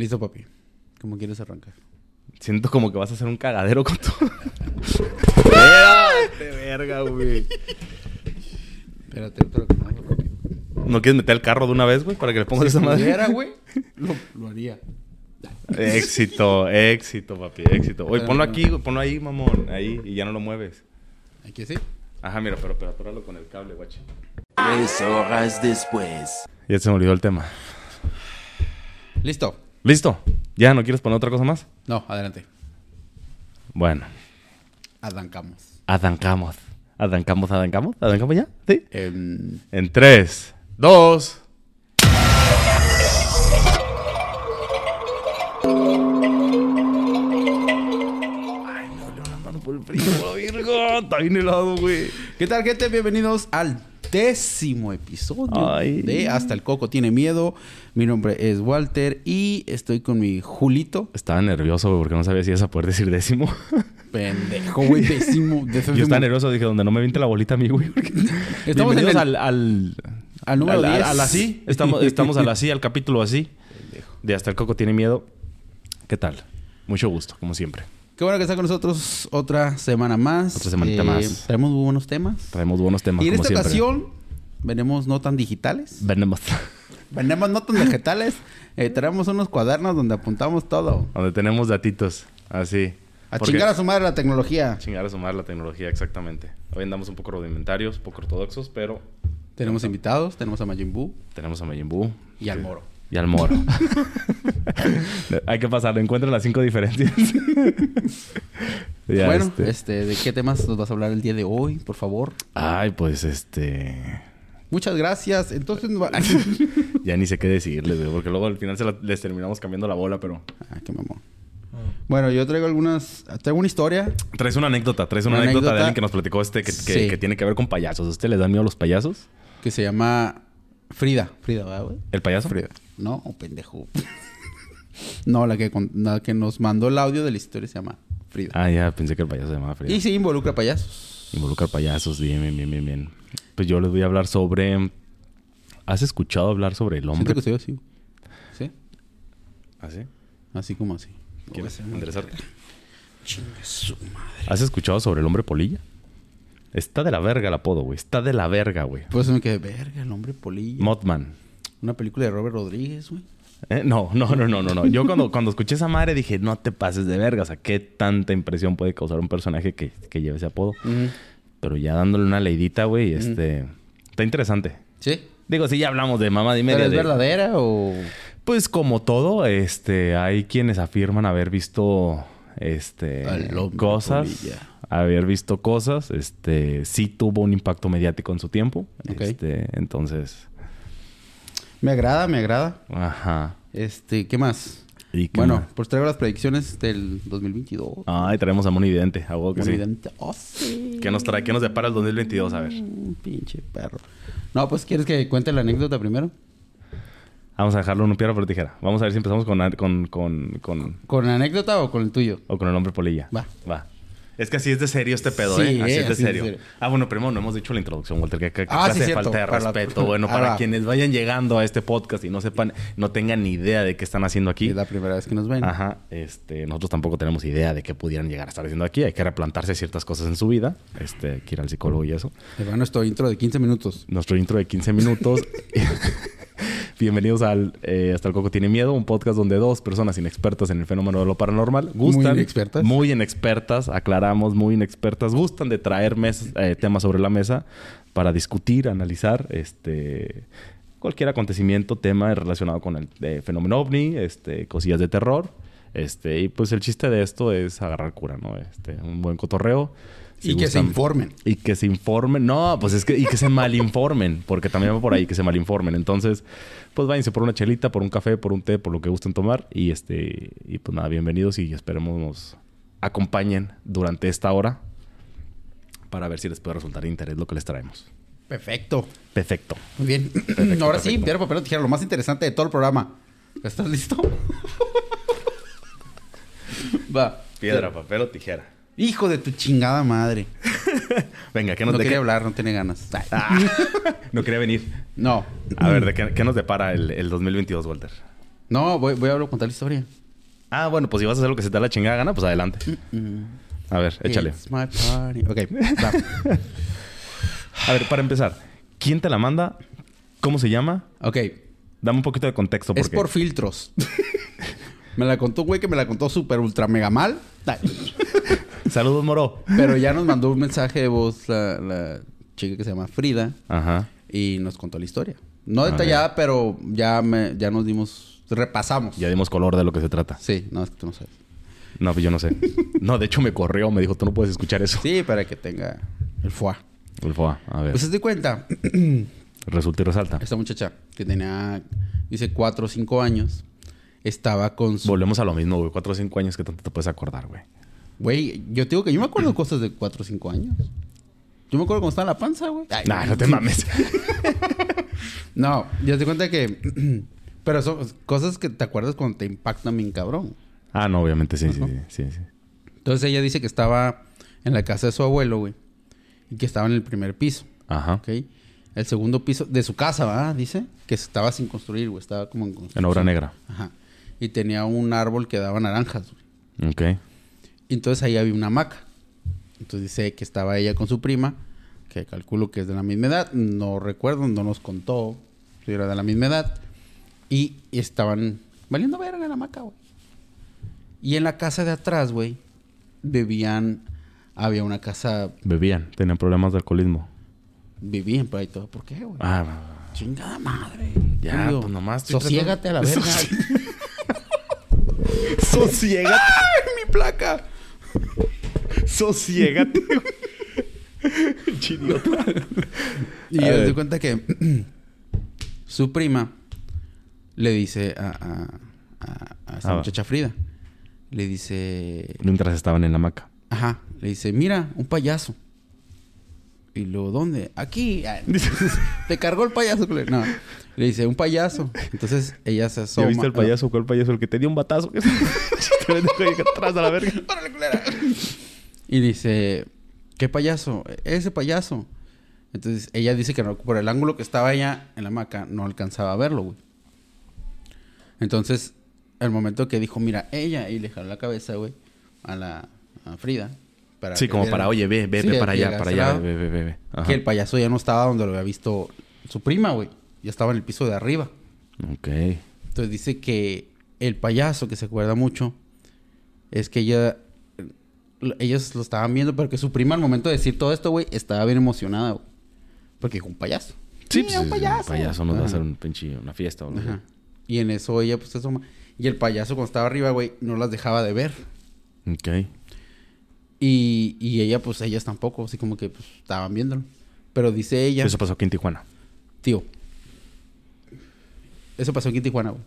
Listo, papi. ¿Cómo quieres arrancar? Siento como que vas a hacer un cagadero con tu... Espérate, verga, güey. Espérate, otro que no, rápido. ¿No quieres meter el carro de una vez, güey? Para que le pongas esa madre. pudiera, güey, lo, lo haría. Éxito, éxito, papi, éxito. Oye, ponlo aquí, güey, ponlo ahí, mamón. Ahí, y ya no lo mueves. Aquí sí. Ajá, mira, pero, pero atóralo con el cable, guachi. Tres horas después. Ya se me olvidó el tema. Listo. ¿Listo? ¿Ya no quieres poner otra cosa más? No, adelante. Bueno, Arrancamos. adancamos. ¿Adancamos, adancamos? ¿Adancamos ya? ¿Sí? Em, En 3, 2. Ay, no, le van a mano por el frío, virgo. Está bien helado, güey. ¿Qué tal, gente? Bienvenidos al décimo episodio Ay. de Hasta el Coco Tiene Miedo. Mi nombre es Walter y estoy con mi Julito. Estaba nervioso, porque no sabía si ibas a poder decir décimo. Pendejo, güey, décimo. décimo. Yo estaba nervioso, dije, donde no me vinte la bolita a mí, güey. porque- Estamos en el- al, al, al número al- 10. al así. Estamos, estamos al así, al capítulo así. De Hasta el Coco tiene miedo. ¿Qué tal? Mucho gusto, como siempre. Qué bueno que está con nosotros otra semana más. Eh, Otra semanita más. Traemos muy buenos temas. Traemos buenos temas, Y en como esta siempre. ocasión venimos no tan digitales. Venemos. Venimos no tan vegetales. Eh, traemos unos cuadernos donde apuntamos todo. Donde tenemos datitos. Así. A Porque- chingar a su madre la tecnología. Chingar a sumar la tecnología, exactamente. Hoy andamos un poco rudimentarios, un poco ortodoxos, pero Tenemos invitados, tenemos a Majin Buu tenemos a Majin Buu. y al Moro. Y al moro. Hay que pasar, encuentran las cinco diferencias. Ya, bueno, este. este, ¿de qué temas nos vas a hablar el día de hoy, por favor? Ay, pues este. Muchas gracias. Entonces, Ya ni sé qué decirles, güey, porque luego al final se la- les terminamos cambiando la bola, pero. ah, qué mamón. Bueno, yo traigo algunas, traigo una historia. Traes una anécdota, traes una, Una anécdota, de alguien que nos platicó este que, que- Sí. que tiene que ver con payasos. ¿A usted les dan miedo los payasos? que se llama Frida. Frida, ¿verdad, güey? ¿El payaso? Frida. No, oh, pendejo. no, la que, con- la que nos mandó el audio de la historia se llama Frida. Ah, ya pensé que el payaso se llamaba Frida. Y sí, involucra payasos. Involucrar payasos, bien, bien, bien, bien, bien. Pues yo les voy a hablar sobre. ¿Has escuchado hablar sobre el Siento hombre? que estoy así. ¿Sí? ¿Ah, sí? Así como así. ¿Quieres enderezarte? Chingue su madre. ¿Has escuchado sobre el hombre polilla? Está de la verga el apodo, güey. Está de la verga, güey. Pues me quedé, verga, el hombre polilla. Mothman. Una película de Robert Rodríguez, güey. ¿Eh? No, no, no, no, no, no. Yo cuando, cuando escuché esa madre dije, no te pases de verga. O sea, qué tanta impresión puede causar un personaje que, que lleve ese apodo. Pero ya dándole una leidita, güey, este... Está interesante. ¿Sí? Digo, sí, ya hablamos de mamá y ¿Pero es de- verdadera o...? Pues como todo, este, hay quienes afirman haber visto, este, cosas, polilla. Haber visto cosas, este, sí tuvo un impacto mediático en su tiempo, este, entonces, Me agrada, me agrada. ajá. Este, ¿qué más? ¿Y qué Bueno, más? pues traigo las predicciones del 2022. Ay, traemos a Moni Vidente, a huevo que sí. Evidente. Oh, sí. ¿Qué nos trae? ¿Qué nos depara el 2022? A ver. Mm, Pinche perro. No, pues, ¿quieres que cuente la anécdota primero? Vamos a dejarlo en un piedra por tijera. Vamos a ver si empezamos con, con, con, con, ¿Con la anécdota o con el tuyo? o con el hombre polilla. Va. Va. Es que así es de serio este pedo, Sí, ¿eh? Así eh, es de así es de serio. serio. Ah, bueno, primero no hemos dicho la introducción, Walter. Que, que, Ah, sí, de falta de Para la- respeto. Bueno, Ah, para quienes vayan llegando a este podcast y no sepan, no tengan ni idea de qué están haciendo aquí. Es la primera vez que nos ven. Ajá. Este, nosotros tampoco tenemos idea de qué pudieran llegar a estar haciendo aquí. Hay que replantarse ciertas cosas en su vida. Este, hay que ir al psicólogo y eso. Va nuestro intro de 15 minutos. Nuestro intro de 15 minutos. Bienvenidos al eh, Hasta el Coco Tiene Miedo, un podcast donde dos personas inexpertas en el fenómeno de lo paranormal gustan. Muy inexpertas. Muy inexpertas, aclaramos, muy inexpertas. Gustan de traer mes- eh, temas sobre la mesa para discutir, analizar este cualquier acontecimiento, tema relacionado con el eh, fenómeno ovni, este, cosillas de terror. Este, y pues el chiste de esto es agarrar cura, ¿no? Este, un buen cotorreo. Si y que se informen. y que se informen. No, pues es que... Y que se malinformen. Porque también va por ahí que se malinformen. Entonces, pues váyanse por una chelita, por un café, por un té, por lo que gusten tomar. Y este... Y pues nada, bienvenidos y esperemos nos acompañen durante esta hora para ver si les puede resultar de interés lo que les traemos. Perfecto. Perfecto. Muy bien. Ahora sí, piedra, papel o tijera. Lo más interesante de todo el programa. ¿Estás listo? Va. Piedra, papel o tijera. Hijo de tu chingada madre. Venga, ¿qué No nos de quería qué- hablar, no tiene ganas. Ay. Ah, no quería venir. No. A ver, ¿de qué, qué nos depara el, el 2022, Walter? No, voy, voy a contar la historia. Ah, bueno, pues si vas a hacer lo que se te da la chingada gana, pues adelante. A ver, échale. It's my party. Ok, va. A ver, para empezar, ¿quién te la manda? ¿Cómo se llama? Ok, Dame un poquito de contexto. es Porque... por filtros. me la contó un güey que me la contó súper ultra mega mal. Ay, Saludos, Moro. Pero ya nos mandó un mensaje de voz la, la chica que se llama Frida Ajá. y nos contó la historia. No detallada, pero ya, me, ya nos dimos, repasamos. Ya dimos color de lo que se trata. Sí, no, es que tú no sabes. No, pues yo no sé. No, de hecho me corrió. Me dijo, tú no puedes escuchar eso. Sí, para que tenga el foie. El FOA. A ver. Pues se te cuenta, Resulta y resalta. esta muchacha que tenía, dice, cuatro o cinco años, estaba con su... Volvemos a lo mismo, güey. Cuatro o cinco años que tanto te puedes acordar, güey. Güey, yo te digo que yo me acuerdo cosas de cuatro o cinco años. Yo me acuerdo cuando estaba en la panza, güey. Nah, no te mames. No, ya te cuenta que... Pero son cosas que te acuerdas cuando te impactan bien cabrón. ah, no, obviamente sí, sí, sí, sí. Entonces ella dice que estaba en la casa de su abuelo, güey. Y que estaba en el primer piso, Ajá. ¿ok? El segundo piso de su casa, ¿verdad? Dice que estaba sin construir, güey. Estaba como en construcción. En obra negra. Ajá. Y tenía un árbol que daba naranjas, güey. Ok. Y entonces ahí había una hamaca. Entonces dice que estaba ella con su prima, que calculo que es de la misma edad. No recuerdo, no nos contó si era de la misma edad. Y estaban valiendo verga en la hamaca, güey. Y en la casa de atrás, güey, vivían... Había una casa... Bebían. Tenían problemas de alcoholismo. Vivían por ahí todo. ¿Por qué, güey? Ah, Chingada madre. Ya, pues nomás Sosiégate a la verga. Sosiégate. ¡Ay, mi placa! Sosiégate. Chidiota. Y yo te cuenta que su prima le dice a, a, a- a esta Ah. muchacha Frida, le dice, Mientras estaban en la hamaca. ajá, le dice, mira, un payaso. Y luego, ¿dónde? Aquí. Te cargó el payaso. No. Le dice, un payaso. Entonces ella se asoma. ¿Ya viste el payaso? ¿Cuál payaso? El que te dio un batazo. ahí atrás a la verga. Y dice, ¿qué payaso? Ese payaso. Entonces ella dice que no- por el ángulo que estaba ella en la hamaca no alcanzaba a verlo, güey. Entonces, el momento que dijo, mira, ella, y le jaló la cabeza, güey, a la a Frida. Para Sí, que como viera- para, oye, ve, ve, Sí, ve para que allá, para al allá, ve, ve, ve. Que el payaso ya no estaba donde lo había visto su prima, güey. Ya estaba en el piso de arriba. Ok. Entonces dice que el payaso, que se acuerda mucho, es que ella... Ellos lo estaban viendo, pero que su prima al momento de decir todo esto, güey, estaba bien emocionada, güey. Porque un payaso. Sí, Mira, pues, un payaso. Un payaso nos va a hacer un pinche, una fiesta o. Ajá. Y en eso ella, pues, se asoma. Y el payaso, cuando estaba arriba, güey, no las dejaba de ver. Ok. Y, y ella, pues, ellas tampoco. Así como que, pues, estaban viéndolo. Pero dice ella... Eso pasó aquí en Tijuana. Tío. Eso pasó aquí en Tijuana, güey.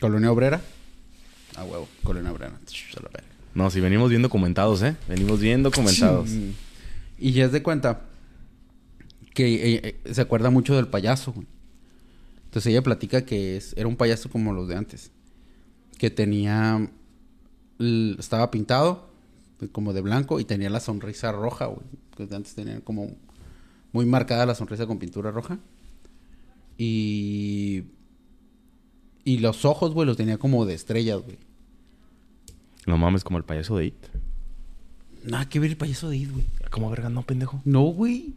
Colonia Obrera. Ah, huevo. Colonia Obrera. A la verga. No, si venimos bien documentados, ¿eh? Venimos bien documentados. Y ya es de cuenta que eh, eh, se acuerda mucho del payaso, güey. Entonces ella platica que es, era un payaso como los de antes. Que tenía... Estaba pintado como de blanco y tenía la sonrisa roja, güey. Que de antes tenían como muy marcada la sonrisa con pintura roja. Y... Y los ojos, güey, los tenía como de estrellas, güey. No mames, como el payaso de It. Nada que ver el payaso de It, güey. ¿Cómo verga? No, pendejo. No, güey.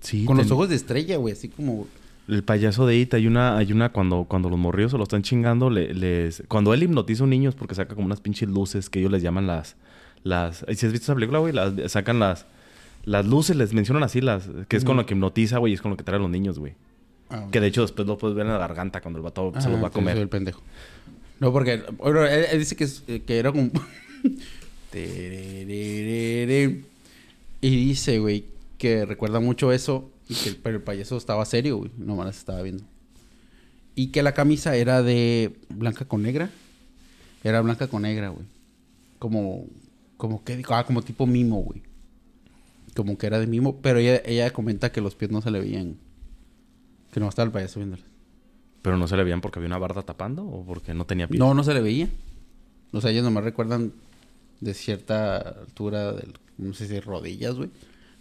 Sí. Con los ojos de estrella, güey. Así como... El payaso de It, hay una, hay una cuando, cuando los morrillos se lo están chingando, le- les, cuando él hipnotiza a un niño es porque saca como unas pinches luces que ellos les llaman las, las, si has visto esa película, güey, las, sacan las, las luces, les mencionan así, las, que es con lo que hipnotiza, güey, y es con lo que trae a los niños, güey. Ah, Que de hecho después lo puedes ver en la garganta cuando el vato se los va a Ah, soy el comer. pendejo. No, porque... bueno, él, él dice que, es- eh, que era como... Y dice, güey, que recuerda mucho eso. Y que, pero el payaso estaba serio, güey. Nomás estaba viendo. Y que la camisa era de blanca con negra. Era blanca con negra, güey. Como... Como que... Ah, como tipo mimo, güey. Como que era de mimo. Pero ella, ella comenta que los pies no se le veían. Que no estaba el payaso viéndoles. Pero no se le veían porque había una barda tapando o porque no tenía pies. No, no se le veía. O sea, ellos nomás recuerdan de cierta altura, del, no sé si rodillas, güey.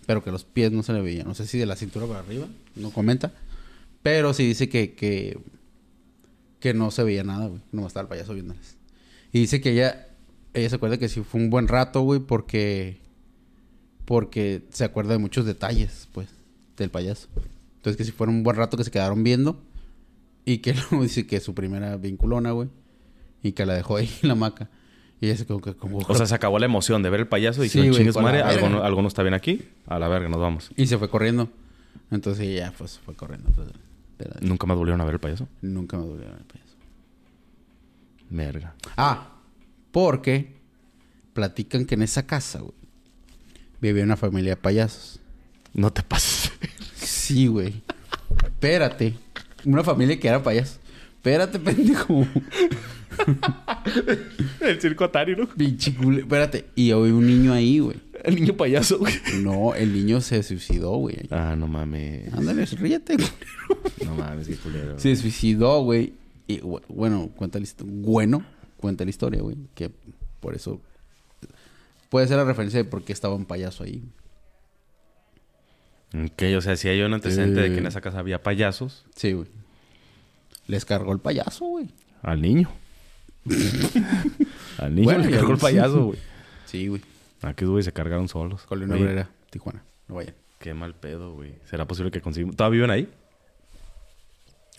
Pero que los pies no se le veían. No sé si de la cintura para arriba, no comenta. Pero sí dice que, que, que no se veía nada, güey. No estaba el payaso viéndolas. Y dice que ella, ella se acuerda que sí fue un buen rato, güey, porque, porque se acuerda de muchos detalles, pues, del payaso. Entonces que si fueron un buen rato que se quedaron viendo y que luego dice que su primera vinculona, güey, y que la dejó ahí en la hamaca. Y ella se quedó que como... O sea, se acabó la emoción de ver el payaso y Sí, güey, chingues a madre, algo no, algo no está bien aquí. A la verga, nos vamos. Y se fue corriendo. Entonces ella pues fue corriendo. pues, la- Nunca más volvieron a ver el payaso. Nunca me dolió el payaso. Verga. Ah, porque platican que en esa casa, güey, vivía una familia de payasos. No te pases. Sí, güey. Espérate. Una familia que era payaso. Espérate, pendejo. el circo Atari, ¿no? Pinche cule- Espérate. Y había un niño ahí, güey. El niño payaso, güey. No, el niño se suicidó, güey. Ah, no mames. Ándale, ríete, güey. No mames, qué culero. Se suicidó, güey. Y bu- bueno, cuenta la historia. Bueno, cuenta la historia, güey. Que por eso puede ser la referencia de por qué estaba un payaso ahí. Ok, o sea, si hay un antecedente de que en Eh. esa casa había payasos, Sí, güey. Les cargó el payaso, güey. al niño. al niño Bueno, le cargó el payaso, güey. Sí, güey. Aquí, güey, se cargaron solos. Colina Oye, Obrera, Tijuana. No vayan. Qué mal pedo, güey. ¿Será posible que consigamos? ¿Todavía viven ahí?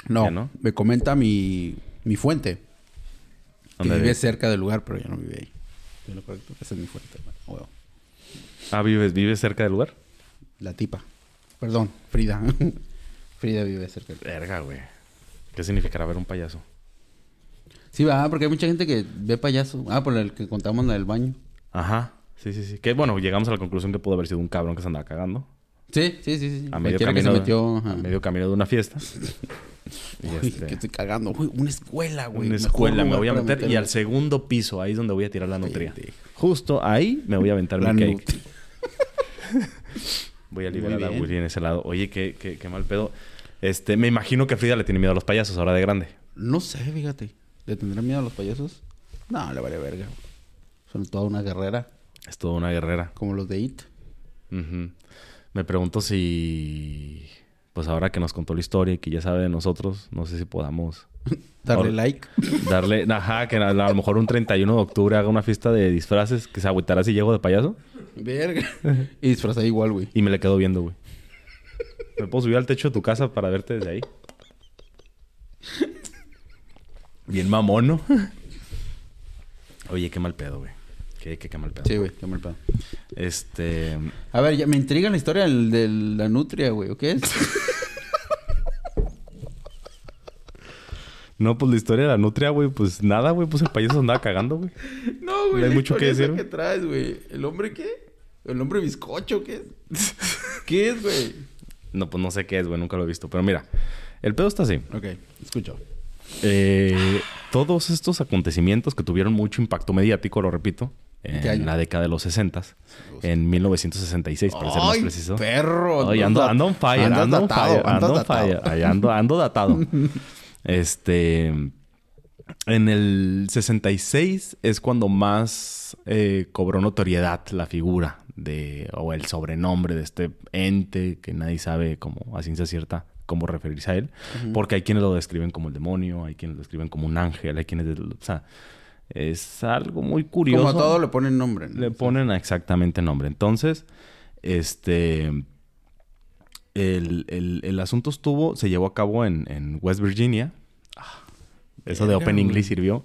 No, ¿Ya no? me comenta mi, mi fuente. Que ¿Dónde vive vive? cerca del lugar, pero ya no vive ahí. Es lo correcto. Esa es mi fuente. Huevo. Ah, ¿vives, ¿vives cerca del lugar? La tipa. Perdón, Frida. Frida vive cerca Verga, güey. ¿Qué significará ver un payaso? Sí, va, porque hay mucha gente que ve payaso. Ah, por el que contamos la del baño. Ajá. Sí, sí, sí. Que bueno, llegamos a la conclusión que pudo haber sido un cabrón que se andaba cagando. Sí, sí, sí. sí. A medio, camino, que se metió. a medio camino de una fiesta. Y Uy, este, que estoy cagando. Uy, una escuela, güey. una escuela me voy a meter y al segundo piso, ahí es donde voy a tirar la nutria. Justo ahí me voy a aventar La mi cake. Voy a liberar a. Willy en ese lado. Oye, qué, qué, qué mal pedo. Este, me imagino que Frida le tiene miedo a los payasos ahora de grande. No sé, fíjate. ¿Le tendrán miedo a los payasos? No, le vale verga. Son toda una guerrera. Es toda una guerrera. Como los de It. Me pregunto si, pues ahora que nos contó la historia y que ya sabe de nosotros, no sé si podamos Darle like. darle, ajá, que a, a lo mejor un 31 de octubre haga una fiesta de disfraces que se agüitará si llego de payaso Verga. y disfrazada igual, güey. y me le quedo viendo, güey. ¿Me puedo subir al techo de tu casa para verte desde ahí? Bien mamón, ¿no? Oye, qué mal pedo, güey. Qué, qué, qué mal pedo. Sí, güey. Qué mal pedo. Este... A ver, ya me intriga la historia del- de la nutria, güey. ¿O qué es? No, pues la historia de la nutria, güey, pues nada, güey, pues el payaso andaba cagando, güey. no, No hay mucho que decir, güey. que traes, güey? ¿El hombre qué? ¿El hombre bizcocho qué es? ¿Qué es, güey? No, pues no sé qué es, güey, nunca lo he visto. Pero mira, el pedo está así. Ok, escucho. Eh, todos estos acontecimientos que tuvieron mucho impacto mediático, lo repito, ¿Qué en la década de los 60, en 1966, para ser más ¡Ay, preciso. perro! Ay, ando, ando on fire, ando on fire, ando ando, ando datado. este. En el 66 es cuando más eh, cobró notoriedad la figura de, o el sobrenombre de este ente que nadie sabe como a ciencia cierta cómo referirse a él. Porque hay quienes lo describen como el demonio, hay quienes lo describen como un ángel, hay quienes... O sea, es algo muy curioso. Como a todo le ponen nombre. ¿no? Le ponen exactamente nombre. Entonces, este. El, el- el asunto estuvo, se llevó a cabo en, en West Virginia. Ah, Eso de Open. English sirvió.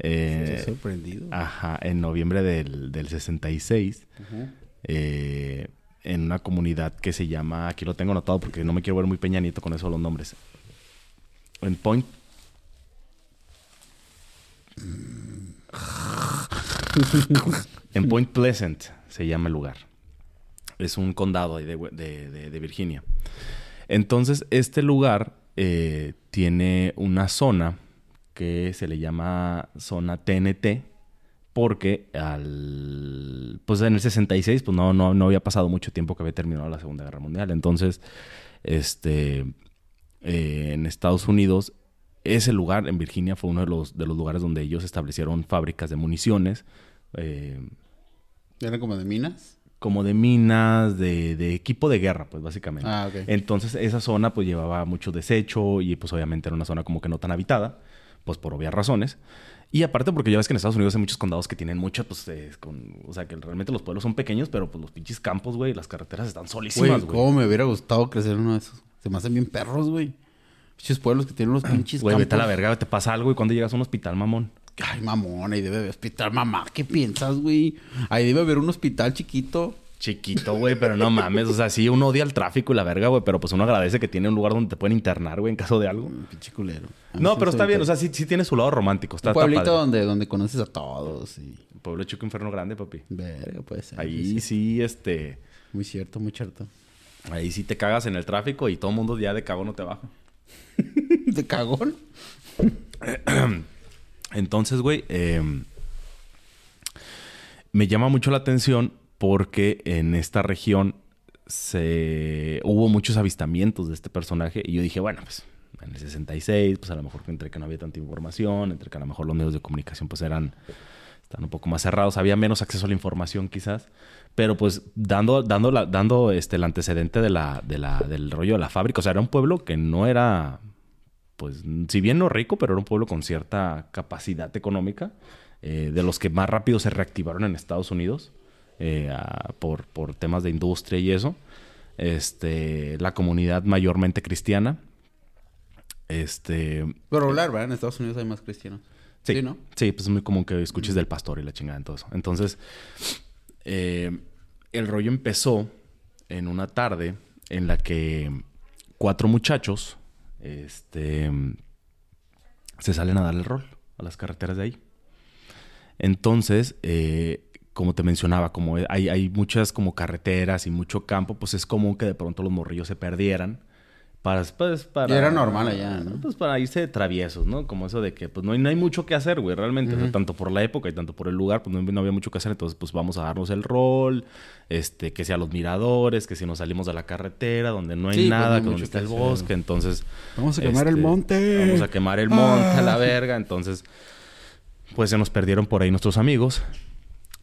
Eh, Estoy sorprendido. ajá, en noviembre del, del 66. Ujú. eh, en una comunidad que se llama. Aquí lo tengo anotado porque no me quiero ver muy peñanito con eso los nombres. En Point. en Point Pleasant se llama el lugar. Es un condado ahí de, de- de- de Virginia. Entonces, este lugar eh, tiene una zona que se le llama zona TNT porque al pues en el 66 pues no, no, no había pasado mucho tiempo que había terminado la Segunda Guerra Mundial. Entonces, este eh, en Estados Unidos ese lugar en Virginia fue uno de los, de los lugares donde ellos establecieron fábricas de municiones, eh, ¿Era como de minas? Como de minas, de, de equipo de guerra, pues básicamente. Ah, ok. Entonces esa zona pues llevaba mucho desecho y pues obviamente era una zona como que no tan habitada. pues por obvias razones. Y aparte porque ya ves que en Estados Unidos hay muchos condados que tienen muchas, pues, eh, con, o sea, que realmente los pueblos son pequeños, pero pues los pinches campos, güey, las carreteras están solísimas, güey. cómo me hubiera gustado crecer uno de esos. Se me hacen bien perros, güey. Pinches pueblos que tienen unos pinches Güey, vete a la verga, te pasa algo y cuando llegas a un hospital, mamón. Ay, mamón, ahí debe haber hospital. Mamá, ¿qué piensas, güey? Ahí debe haber un hospital chiquito. Chiquito, güey, pero no mames. O sea, sí, uno odia el tráfico y la verga, güey, pero pues uno agradece que tiene un lugar donde te pueden internar, güey, en caso de algo. Mm, Pinche culero. No, pero está bien, o sea, sí, sí tiene su lado romántico. Está, un pueblito donde, donde conoces a todos y... Pueblo chico, infierno grande, papi. Verga, puede ser. Ahí sí. sí, este... Muy cierto, muy cierto. Ahí sí te cagas en el tráfico y todo el mundo ya de cagón no te baja. ¿De cagón? Entonces, güey, eh, me llama mucho la atención porque en esta región se hubo muchos avistamientos de este personaje y yo dije, bueno, pues en el 66, pues a lo mejor entre que no había tanta información, entre que a lo mejor los medios de comunicación pues eran están un poco más cerrados, había menos acceso a la información quizás, pero pues dando dando la- dando este el antecedente de la, de la del rollo de la fábrica, o sea, era un pueblo que no era pues si bien no rico, pero era un pueblo con cierta capacidad económica, eh, de los que más rápido se reactivaron en Estados Unidos eh, a- por, por temas de industria y eso. Este, la comunidad mayormente cristiana. Este, Pero regular, ¿verdad? En Estados Unidos hay más cristianos. Sí, Sí, ¿no? Sí, pues es muy común que escuches del pastor y la chingada en todo eso. Entonces, eh, el rollo empezó en una tarde en la que cuatro muchachos este, se salen a dar el rol a las carreteras de ahí. Entonces, eh, como te mencionaba, como hay, hay muchas como carreteras y mucho campo, pues es común que de pronto los morrillos se perdieran. Para, pues, para, Y era normal allá, ¿no? Pues para irse de traviesos, ¿no? Como eso de que pues no hay, no hay mucho que hacer, güey, realmente. O sea, tanto por la época y tanto por el lugar, pues no, no había mucho que hacer. Entonces, pues vamos a darnos el rol, este, que sea los miradores, que si nos salimos de la carretera, donde no hay Sí, pues, no nada, hay que donde está que el hacer. bosque. Entonces... Vamos a quemar el este, monte. Vamos a quemar el monte a la Ah. verga. Entonces, pues se nos perdieron por ahí nuestros amigos.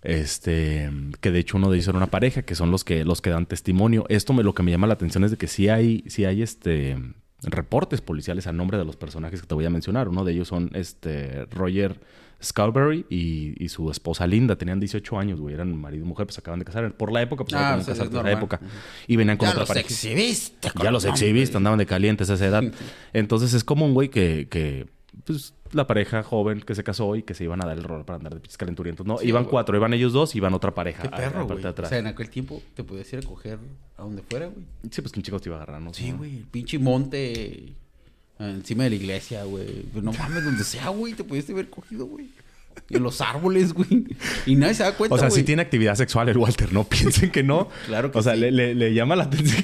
Este, que de hecho uno de ellos era una pareja, que son los que, los que dan testimonio. Esto me, lo que me llama la atención es de que sí hay, sí hay este reportes policiales a nombre de los personajes que te voy a mencionar. Uno de ellos son este Roger Scalberry y, y su esposa Linda. Tenían 18 años, güey. Eran marido y mujer, pues acaban de casar. Por la época, pues Ah, es casarte en esa normal. época. Y venían con Ya otra los pareja. exhibiste. Ya los exhibiste, andaban de calientes a esa edad. Entonces es como un güey que, que, pues, la pareja joven que se casó y que se iban a dar el rol para andar de pinches calenturientos. No, Sí, iban güey. cuatro, iban ellos dos, iban otra pareja. Qué a- a perro, güey. O sea, en aquel tiempo te podías ir a coger a donde fuera, güey. Sí, pues quién chicos te iba a agarrar, ¿no? Sí, güey. El pinche monte eh, encima de la iglesia, güey. Pues No mames, donde sea, güey. Te pudiste haber cogido, güey. En los árboles, güey. Y nadie se da cuenta, O sea, güey. sí tiene actividad sexual el Walter, no piensen que no. Claro que O sea, sí. le, le- le llama la atención.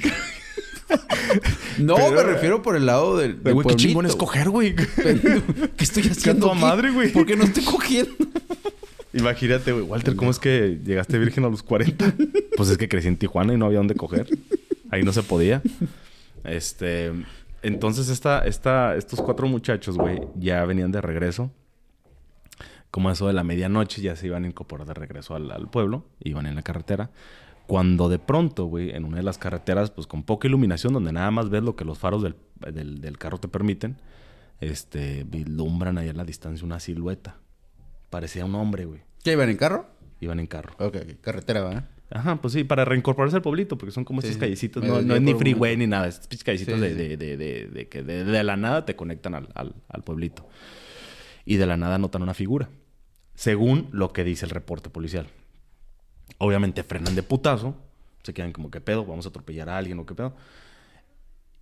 No, Pero- me refiero por el lado del, De, güey, qué chingón es coger, güey. ¿Qué estoy haciendo? toda aquí? madre, güey. ¿Por qué no estoy cogiendo? Imagínate, güey. Walter, ¿cómo es que llegaste virgen a los 40? Pues es que crecí en Tijuana y no había dónde coger. Ahí no se podía. Este... Entonces, esta, esta, estos cuatro muchachos, güey, ya venían de regreso. Como eso de la medianoche, ya se iban a incorporar de regreso al, al pueblo. Iban en la carretera. Cuando de pronto, güey, en una de las carreteras, pues con poca iluminación, donde nada más ves lo que los faros del, del, del carro te permiten, este, vislumbran ahí a la distancia una silueta. Parecía un hombre, güey. ¿Qué iban en carro? Iban en carro. Ok, ok. Carretera, ¿verdad? Ajá, pues sí, para reincorporarse al pueblito, porque son como Sí, estos sí. callecitos. Me No, es ni freeway ni nada. Callecitos Sí, de, de, de, que de, de la nada te conectan al, al, al pueblito. Y de la nada notan una figura. Según lo que dice el reporte policial. Obviamente frenan de putazo. Se quedan como, ¿qué pedo? ¿Vamos a atropellar a alguien o qué pedo?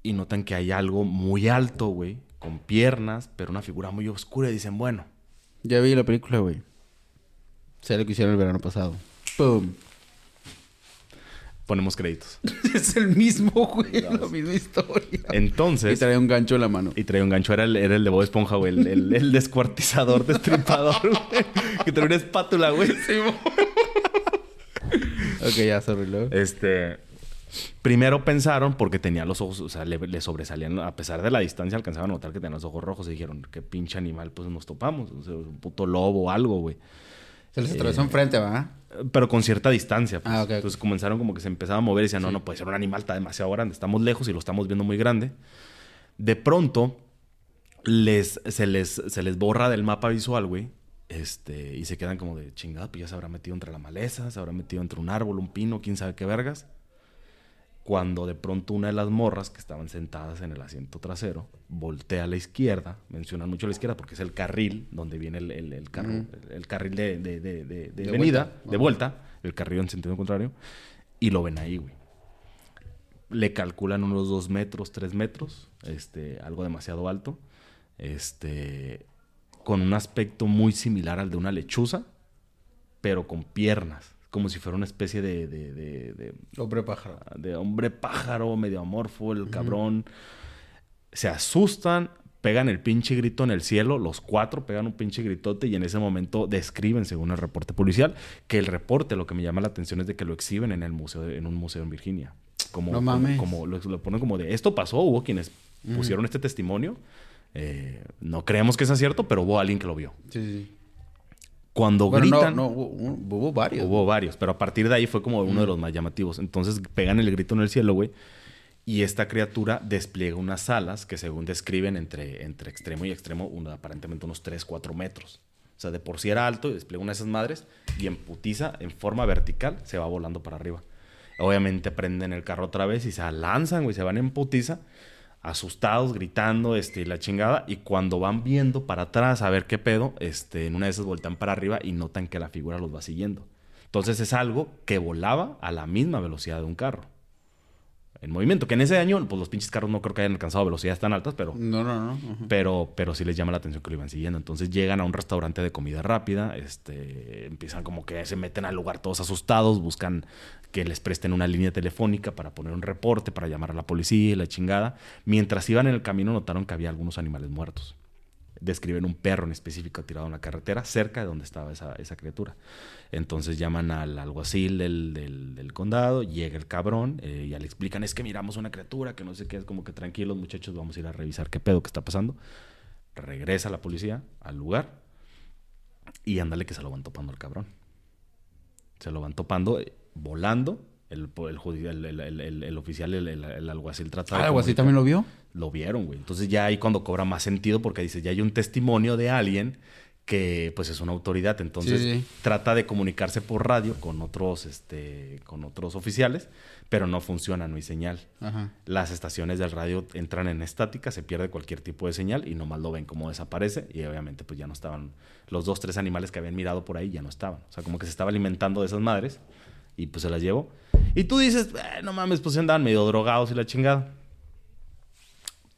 Y notan que hay algo muy alto, güey. Con piernas, pero una figura muy oscura. Y dicen, bueno, Ya vi la película, güey. Sé lo que hicieron el verano pasado. ¡Pum! ponemos créditos. es el mismo, güey. La misma historia. Y Entonces... trae un gancho en la mano. Y traía un gancho, era el, era el de Bob Esponja, güey. El, el- el descuartizador, destripador, güey. Que traía una espátula, güey. Ok, ya, sorry, luego. Este. Primero pensaron, porque tenía los ojos, o sea, le, le sobresalían, a pesar de la distancia, alcanzaban a notar que tenía los ojos rojos y dijeron, qué pinche animal, pues nos topamos. O sea, un puto lobo o algo, güey. Se les atravesó enfrente, ¿va? Pero con cierta distancia. Pues. Ah, ok, ok. Entonces comenzaron como que se empezaba a mover y decían, no, no puede ser un animal, está demasiado grande, estamos lejos y lo estamos viendo muy grande. De pronto, les, se, les, se les borra del mapa visual, güey. Este, y se quedan como de chingada, pues ya se habrá metido entre la maleza, se habrá metido entre un árbol, un pino, quién sabe qué vergas. Cuando de pronto una de las morras que estaban sentadas en el asiento trasero voltea a la izquierda, mencionan mucho la izquierda porque es el carril donde viene el, el- el carro, Ujú. el, el carril de, de, de, de- de vuelta. de vuelta, el carril en sentido contrario, y lo ven ahí, güey. Le calculan unos dos metros, tres metros, este, algo demasiado alto, este, con un aspecto muy similar al de una lechuza, pero con piernas, como si fuera una especie de- de- de- de Hombre pájaro. de hombre pájaro, medio amorfo, el cabrón. Se asustan, pegan el pinche grito en el cielo, los cuatro pegan un pinche gritote y en ese momento describen, según el reporte policial, que el reporte, lo que me llama la atención es de que lo exhiben en el museo, en un museo en Virginia. Como, No mames. Como, lo, lo ponen como de, esto pasó, hubo quienes pusieron este testimonio. Eh, no creemos que sea cierto, pero hubo alguien que lo vio. Sí, sí. Cuando Bueno, gritan... no, hubo, hubo varios. Hubo varios, pero a partir de ahí fue como uno de los más llamativos. Entonces pegan el grito en el cielo, güey. Y esta criatura despliega unas alas que según describen entre, entre extremo y extremo, una- aparentemente unos 3, 4 metros. O sea, de por sí era alto y despliega una de esas madres y en putiza, en forma vertical, se va volando para arriba. Obviamente prenden el carro otra vez y se lanzan, güey, se van en putiza, asustados, gritando, este, la chingada. Y cuando van viendo para atrás a ver qué pedo, este, en una de esas voltean para arriba y notan que la figura los va siguiendo. Entonces es algo que volaba a la misma velocidad de un carro. En movimiento, que en ese año, pues los pinches carros no creo que hayan alcanzado velocidades tan altas, pero No, no, no. Pero, pero sí les llama la atención que lo iban siguiendo. Entonces llegan a un restaurante de comida rápida, este, empiezan como que se meten al lugar todos asustados, buscan que les presten una línea telefónica para poner un reporte, para llamar a la policía y la chingada. Mientras iban en el camino notaron que había algunos animales muertos. Describen un perro en específico tirado en la carretera cerca de donde estaba esa, esa criatura. Entonces llaman al alguacil del, del, del condado, llega el cabrón, eh, ya le explican, es que miramos una criatura, que no sé qué, es como que tranquilos muchachos, vamos a ir a revisar qué pedo que está pasando. Regresa la policía al lugar y ándale que se lo van topando al cabrón. Se lo van topando eh, volando. El, el, el, el- el- el- el oficial, el, el- el alguacil trata de Ah, así comunicar- también lo vio. Lo vieron, güey. Entonces ya ahí cuando cobra más sentido porque dice, ya hay un testimonio de alguien que pues es una autoridad. Entonces Sí, sí. trata de comunicarse por radio con otros, este, con otros oficiales, pero no funciona, no hay señal. Ajá. Las estaciones del radio entran en estática, se pierde cualquier tipo de señal y nomás lo ven como desaparece y obviamente pues ya no estaban, los dos, tres animales que habían mirado por ahí ya no estaban. O sea, como que se estaba alimentando de esas madres y pues se las llevó. Y tú dices, "Eh, no mames, pues andaban medio drogados y la chingada.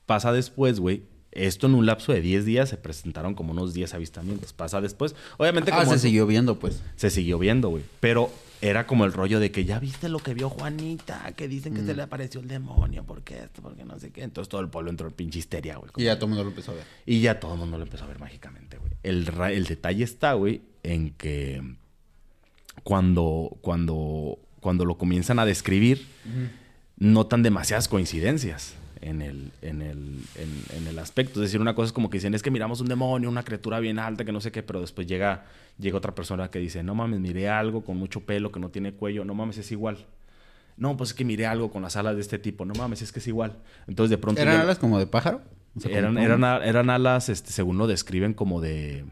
Pasa después, güey. Esto en un lapso de 10 días se presentaron como unos 10 avistamientos. Pasa después. Obviamente Ah, como se siguió viendo, pues. se siguió viendo, güey. Pero era como el rollo de que ya viste lo que vio Juanita, que dicen que se le apareció el demonio, porque esto, porque no sé qué. Entonces todo el pueblo entró en pinche histeria, güey. Y ya todo el mundo lo empezó a ver. Y ya todo el mundo lo empezó a ver mágicamente, güey. El, el detalle está, güey, en que cuando, cuando, cuando lo comienzan a describir, notan demasiadas coincidencias en el, en, el, en, en el aspecto. Es decir, una cosa es como que dicen, es que miramos un demonio, una criatura bien alta, que no sé qué, pero después llega, llega otra persona que dice, no mames, miré algo con mucho pelo que no tiene cuello, no mames, es igual. No, pues es que miré algo con las alas de este tipo, no mames, es que es igual. Entonces de pronto... ¿Eran alas como de pájaro? O sea, eran, como- eran, eran alas, este, según lo describen, como de.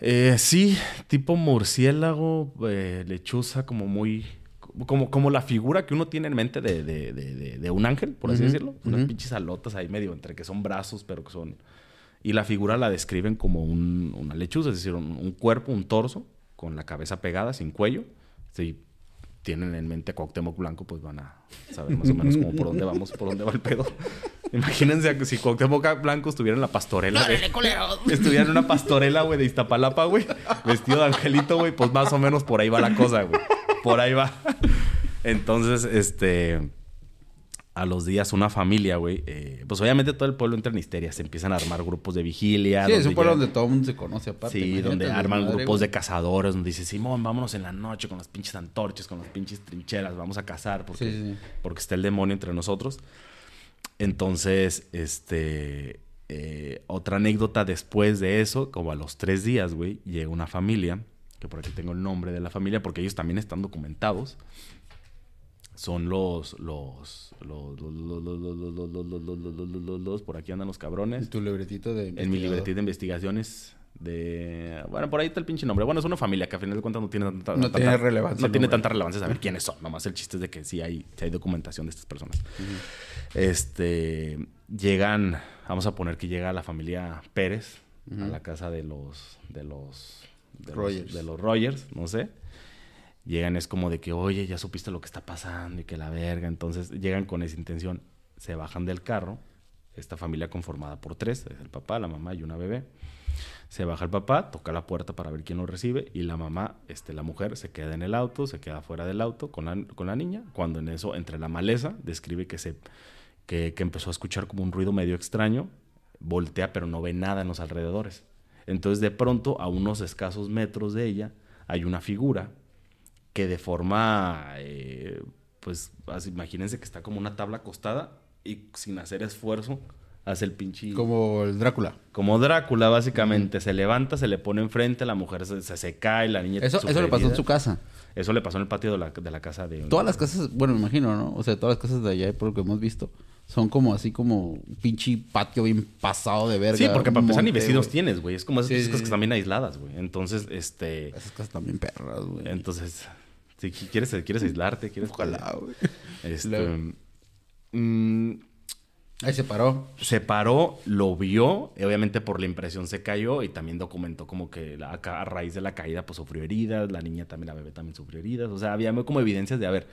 Eh, sí, tipo murciélago, eh, lechuza, como muy. Como, como la figura que uno tiene en mente de, de- de- de- un ángel, por así Ujú, decirlo. Unas ujú. pinches alotas ahí medio entre que son brazos, pero que son. Y la figura la describen como un- una lechuza, es decir, un, un cuerpo, un torso, con la cabeza pegada, sin cuello. Si tienen en mente a Cuauhtémoc Blanco, pues van a saber más o menos como por dónde vamos, por dónde va el pedo. Imagínense que si Cuauhtémoc Blanco estuviera en la pastorela, güey. Estuviera en una pastorela, güey, de Iztapalapa, güey. Vestido de angelito, güey. Pues más o menos por ahí va la cosa, güey. Por ahí va. Entonces, este... A los días una familia, güey. eh, pues obviamente todo el pueblo entra en histeria. Se empiezan a armar grupos de vigilia. Sí, es un pueblo donde todo el mundo se conoce aparte. Sí, donde arman grupos güey. de cazadores, donde dice, Simón, vámonos en la noche con las pinches antorchas, con las pinches trincheras, vamos a cazar porque, Sí, sí, sí. porque está el demonio entre nosotros. Entonces, este, otra anécdota después de eso, como a los tres días, güey, llega una familia, que por aquí tengo el nombre de la familia, porque ellos también están documentados. Son los, los, los, los, por aquí andan los cabrones. En tu libretito de En mi libretito de investigaciones de... Bueno, por ahí está el pinche nombre. Bueno, es una familia que a final de cuentas no tiene tanta... No tanta- tiene relevancia No tiene tanta relevancia saber quiénes son. Nomás el chiste es de que sí hay, sí hay documentación de estas personas. Este... Llegan... Vamos a poner que llega la familia Pérez a la casa de los... De los... De los, Rogers. de los Rogers, no sé. Llegan es como de que, oye, ya supiste lo que está pasando y que la verga. Entonces llegan con esa intención. Se bajan del carro. Esta familia conformada por tres. Es el papá, la mamá y una bebé. Se baja el papá, toca la puerta para ver quién lo recibe. Y la mamá, este, la mujer, se queda en el auto, se queda fuera del auto con la, con la niña. Cuando en eso, entre la maleza, describe que, se, que, que empezó a escuchar como un ruido medio extraño. Voltea, pero no ve nada en los alrededores. Entonces, de pronto, a unos escasos metros de ella, hay una figura que de forma, eh, pues, imagínense que está como una tabla acostada y sin hacer esfuerzo hace el pinche... Como el Drácula. Como Drácula, básicamente. Se levanta, se le pone enfrente, la mujer se, se, se cae, la niña... Eso, eso le pasó en su casa. Eso le pasó en el patio de la, de la casa de... Todas las casas, bueno, me imagino, ¿no? O sea, todas las casas de allá, por lo que hemos visto, son como así como un pinche patio bien pasado de verga. Sí, porque para empezar ni vecinos tienes, güey. Es como esas Sí, cosas sí, que están bien aisladas, güey. Entonces, este... Esas casas también perras, güey. Entonces, si qui- quieres, quieres aislarte, quieres... Ojalá, güey. Este... Luego. Ahí se paró. se paró, lo vio, y obviamente por la impresión se cayó y también documentó como que la- a, raíz de la caída pues sufrió heridas, la niña también, la bebé también sufrió heridas, o sea, había como evidencias de, a ver,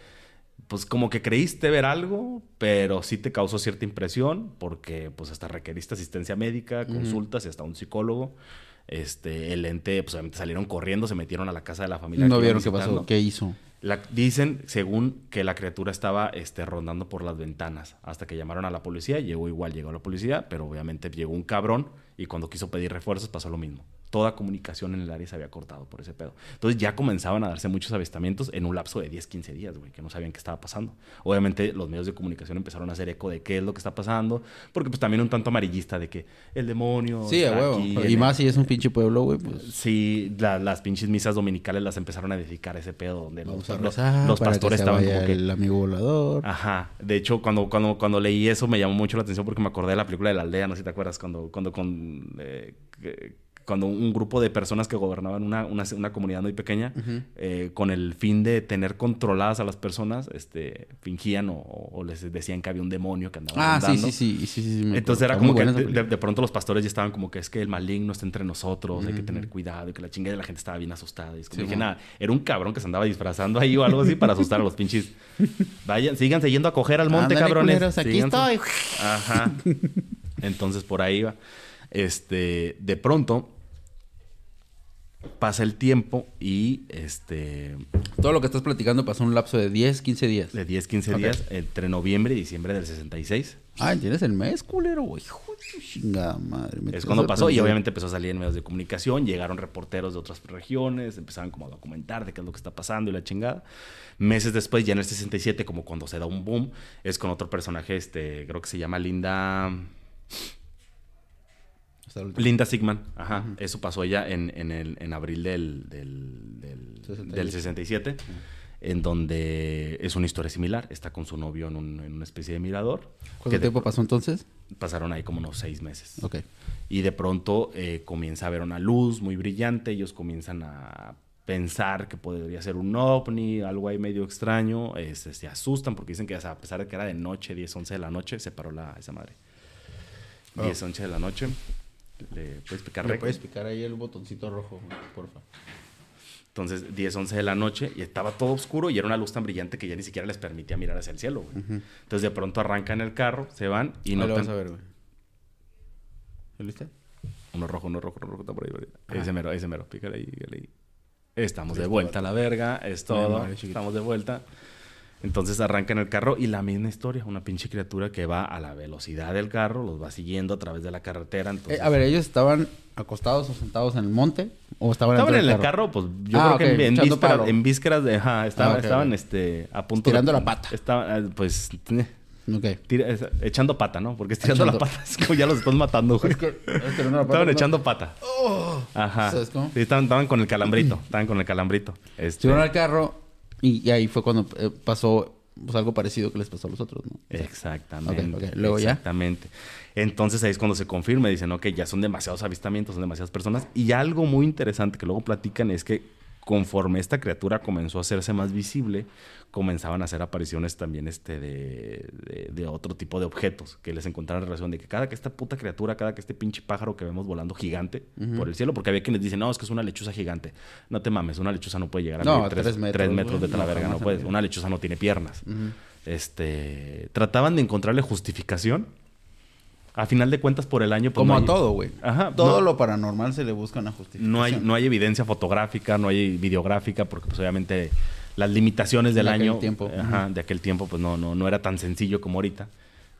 pues como que creíste ver algo, pero sí te causó cierta impresión porque pues hasta requeriste asistencia médica, consultas y hasta un psicólogo. Este, el ente, pues obviamente salieron corriendo, se metieron a la casa de la familia. No que vieron qué pasó, qué hizo. La- dicen, según que la criatura estaba este, rondando por las ventanas, hasta que llamaron a la policía, llegó igual, llegó la policía, pero obviamente llegó un cabrón y cuando quiso pedir refuerzos pasó lo mismo. Toda comunicación en el área se había cortado por ese pedo. Entonces ya comenzaban a darse muchos avistamientos en un lapso de 10, 15 días, güey, que no sabían qué estaba pasando. Obviamente los medios de comunicación empezaron a hacer eco de qué es lo que está pasando, porque pues también un tanto amarillista de que el demonio... Sí, está huevo. aquí, Y el- más si es un pinche pueblo, güey, pues... Sí, la- las pinches misas dominicales las empezaron a dedicar a ese pedo, donde los, Vamos los- rezar los pastores que estaban como que... el amigo volador. Ajá. De hecho, cuando, cuando, cuando leí eso me llamó mucho la atención porque me acordé de la película de la aldea, no sé si te acuerdas, cuando, cuando, con, eh, que- cuando un grupo de personas que gobernaban una, una, una comunidad muy pequeña, eh, con el fin de tener controladas a las personas, este, fingían o, o les decían que había un demonio que andaba Ah, sí, sí, sí, sí, sí, sí, me Entonces era como que de, pronto los pastores ya estaban como que es que el maligno está entre nosotros, hay que tener cuidado y que la chingada de la gente estaba bien asustada. Y es como Sí, dije, nada, era un cabrón que se andaba disfrazando ahí o algo así para asustar a los pinches. Vayan, síganse yendo a coger al monte, Ándale, cabrones. culeros, aquí Síganse. estoy. Ajá. Entonces por ahí iba. Este, de pronto pasa el tiempo y este Todo lo que estás platicando pasó un lapso de 10, 15 días. de 10, 15 Ok. días entre noviembre y diciembre del 66. Ah, ¿tienes el mes, culero, güey? Hijo de tu chingada madre. me Es cuando pasó y obviamente empezó a salir en medios de comunicación, llegaron reporteros de otras regiones, empezaron como a documentar de qué es lo que está pasando y la chingada. Meses después, ya en el 67, como cuando se da un boom, es con otro personaje, este, creo que se llama Linda... Hasta el último. Linda Sigman, ajá. Eso pasó ya en, en, el, en abril del, del, del, 68. del 67, en donde es una historia similar. Está con su novio en, un- en una especie de mirador. ¿Cuánto de- tiempo pasó entonces? pasaron ahí como unos seis meses. Ok. Y de pronto eh, comienza a haber una luz muy brillante, ellos comienzan a pensar que podría ser un ovni, algo ahí medio extraño, este, se asustan porque dicen que o sea, a pesar de que era de noche, 10, 11 de la noche, se paró la, esa madre. 10, 11 de la noche, ¿le puedes picar ¿Le rec? puedes picar ahí el botoncito rojo, porfa? Entonces, 10, 11 de la noche y estaba todo oscuro y era una luz tan brillante que ya ni siquiera les permitía mirar hacia el cielo, güey. Entonces, de pronto arrancan el carro, se van y Ahí lo vas a ver, güey. ¿Lo viste? Uno rojo, uno rojo, uno rojo, está por ahí. por ahí. Ajá. Ese mero, ese mero. Pícale ahí, pícale ahí. Estamos de vuelta a la verga, es todo. Estamos de vuelta. Entonces arrancan el carro y la misma historia. Una pinche criatura que va a la velocidad del carro, los va siguiendo a través de la carretera. Entonces, Eh, a ver, ¿ellos estaban acostados o sentados en el monte? ¿O estaban, en el carro, pues yo Ah, creo que en, vísperas, en vísperas de. Ajá, estaban, Ah, estaban este, a punto Estirando de- la pata. Estaban, eh, pues. Ok. tira- es- echando pata, ¿no? Porque estirando Echando. la pata es como ya los estás matando, güey. Es que- es que no la pata, Estaban no. echando pata. Ajá. ¿Sabes cómo? Sí, estaban, estaban con el calambrito. Estaban con el calambrito. Este, Subieron al carro y, y ahí fue cuando eh, pasó pues, algo parecido que les pasó a los otros, ¿no? Exactamente. Luego ya. Exactamente. Entonces ahí es cuando se confirma. Dicen, ok, ya son demasiados avistamientos, son demasiadas personas. Y algo muy interesante que luego platican es que conforme esta criatura comenzó a hacerse más visible, comenzaban a hacer apariciones también este de, de- de otro tipo de objetos que les encontraron relación de que cada que esta puta criatura, cada que este pinche pájaro que vemos volando gigante por el cielo, porque había quienes dicen, no, es que es una lechuza gigante. No te mames, una lechuza no puede llegar a No, tres tres, metros, tres metros de la No, verga, no jamás en puede. la vida. Una lechuza no tiene piernas. Este, trataban de encontrarle justificación. A final de cuentas, por el año... pues, Como no a todo, güey. Ajá, Todo no- lo paranormal se le busca una justificación. no hay, no hay evidencia fotográfica, no hay videográfica, porque pues obviamente las limitaciones del De aquel año, tiempo. ajá, Ujú. de aquel tiempo, pues no, no, no era tan sencillo como ahorita.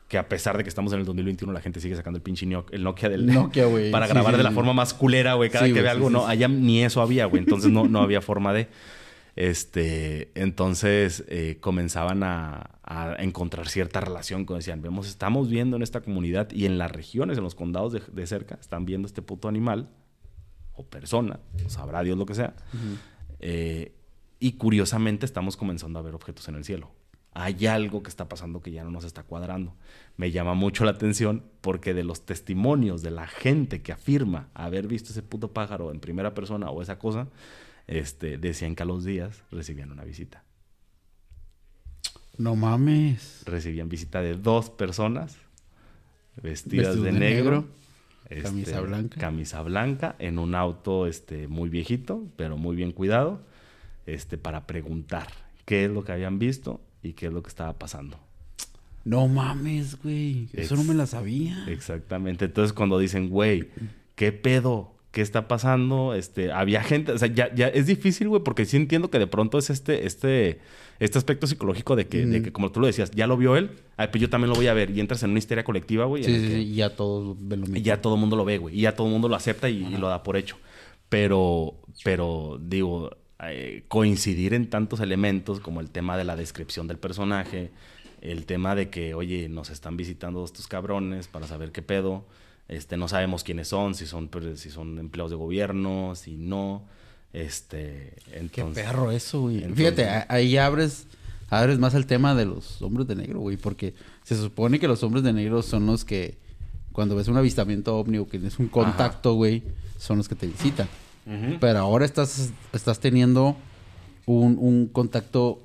Que a pesar de que estamos en el 2021, la gente sigue sacando el pinche Nokia, el Nokia del Nokia, güey. para Sí, grabar sí, de la sí. forma más culera, güey. Cada que ve algo, no, allá ni eso había, güey. Entonces no, no había forma de. Este, entonces eh, comenzaban a, a encontrar cierta relación. Como decían, vemos, estamos viendo en esta comunidad y en las regiones, en los condados de, de cerca, están viendo este puto animal o persona, o sabrá Dios lo que sea. Eh, y curiosamente estamos comenzando a ver objetos en el cielo. Hay algo que está pasando que ya no nos está cuadrando. Me llama mucho la atención porque de los testimonios de la gente que afirma haber visto ese puto pájaro en primera persona o esa cosa, este, decían que a los días recibían una visita. No mames. Recibían visita de dos personas vestidas de, de negro. negro, este, camisa blanca. Camisa blanca en un auto este, muy viejito, pero muy bien cuidado, este, para preguntar qué es lo que habían visto y qué es lo que estaba pasando. No mames, güey. Eso no me la sabía. Exactamente. Entonces, cuando dicen, güey, ¿qué pedo? ¿Qué está pasando? Este, había gente, o sea, ya, ya es difícil, güey, porque sí entiendo que de pronto es este, este, este aspecto psicológico de que, de que, como tú lo decías, ya lo vio él, ay, pues yo también lo voy a ver. Y entras en una histeria colectiva, güey. Sí, sí. Y ya todos ven lo mismo. y ya todo el mundo lo ve, güey. Y ya todo el mundo lo acepta y, y lo da por hecho. Pero, pero digo, eh, coincidir en tantos elementos como el tema de la descripción del personaje, el tema de que, oye, nos están visitando estos cabrones para saber qué pedo. Este, no sabemos quiénes son, si son, si son empleados de gobierno, si no. Este, Qué entonces, perro eso, güey. entonces- Fíjate, ahí abres, abres más el tema de los hombres de negro, güey. Porque se supone que los hombres de negro son los que, cuando ves un avistamiento ovni o que tienes un contacto, güey, son los que te visitan. Pero ahora estás, estás teniendo un, un contacto,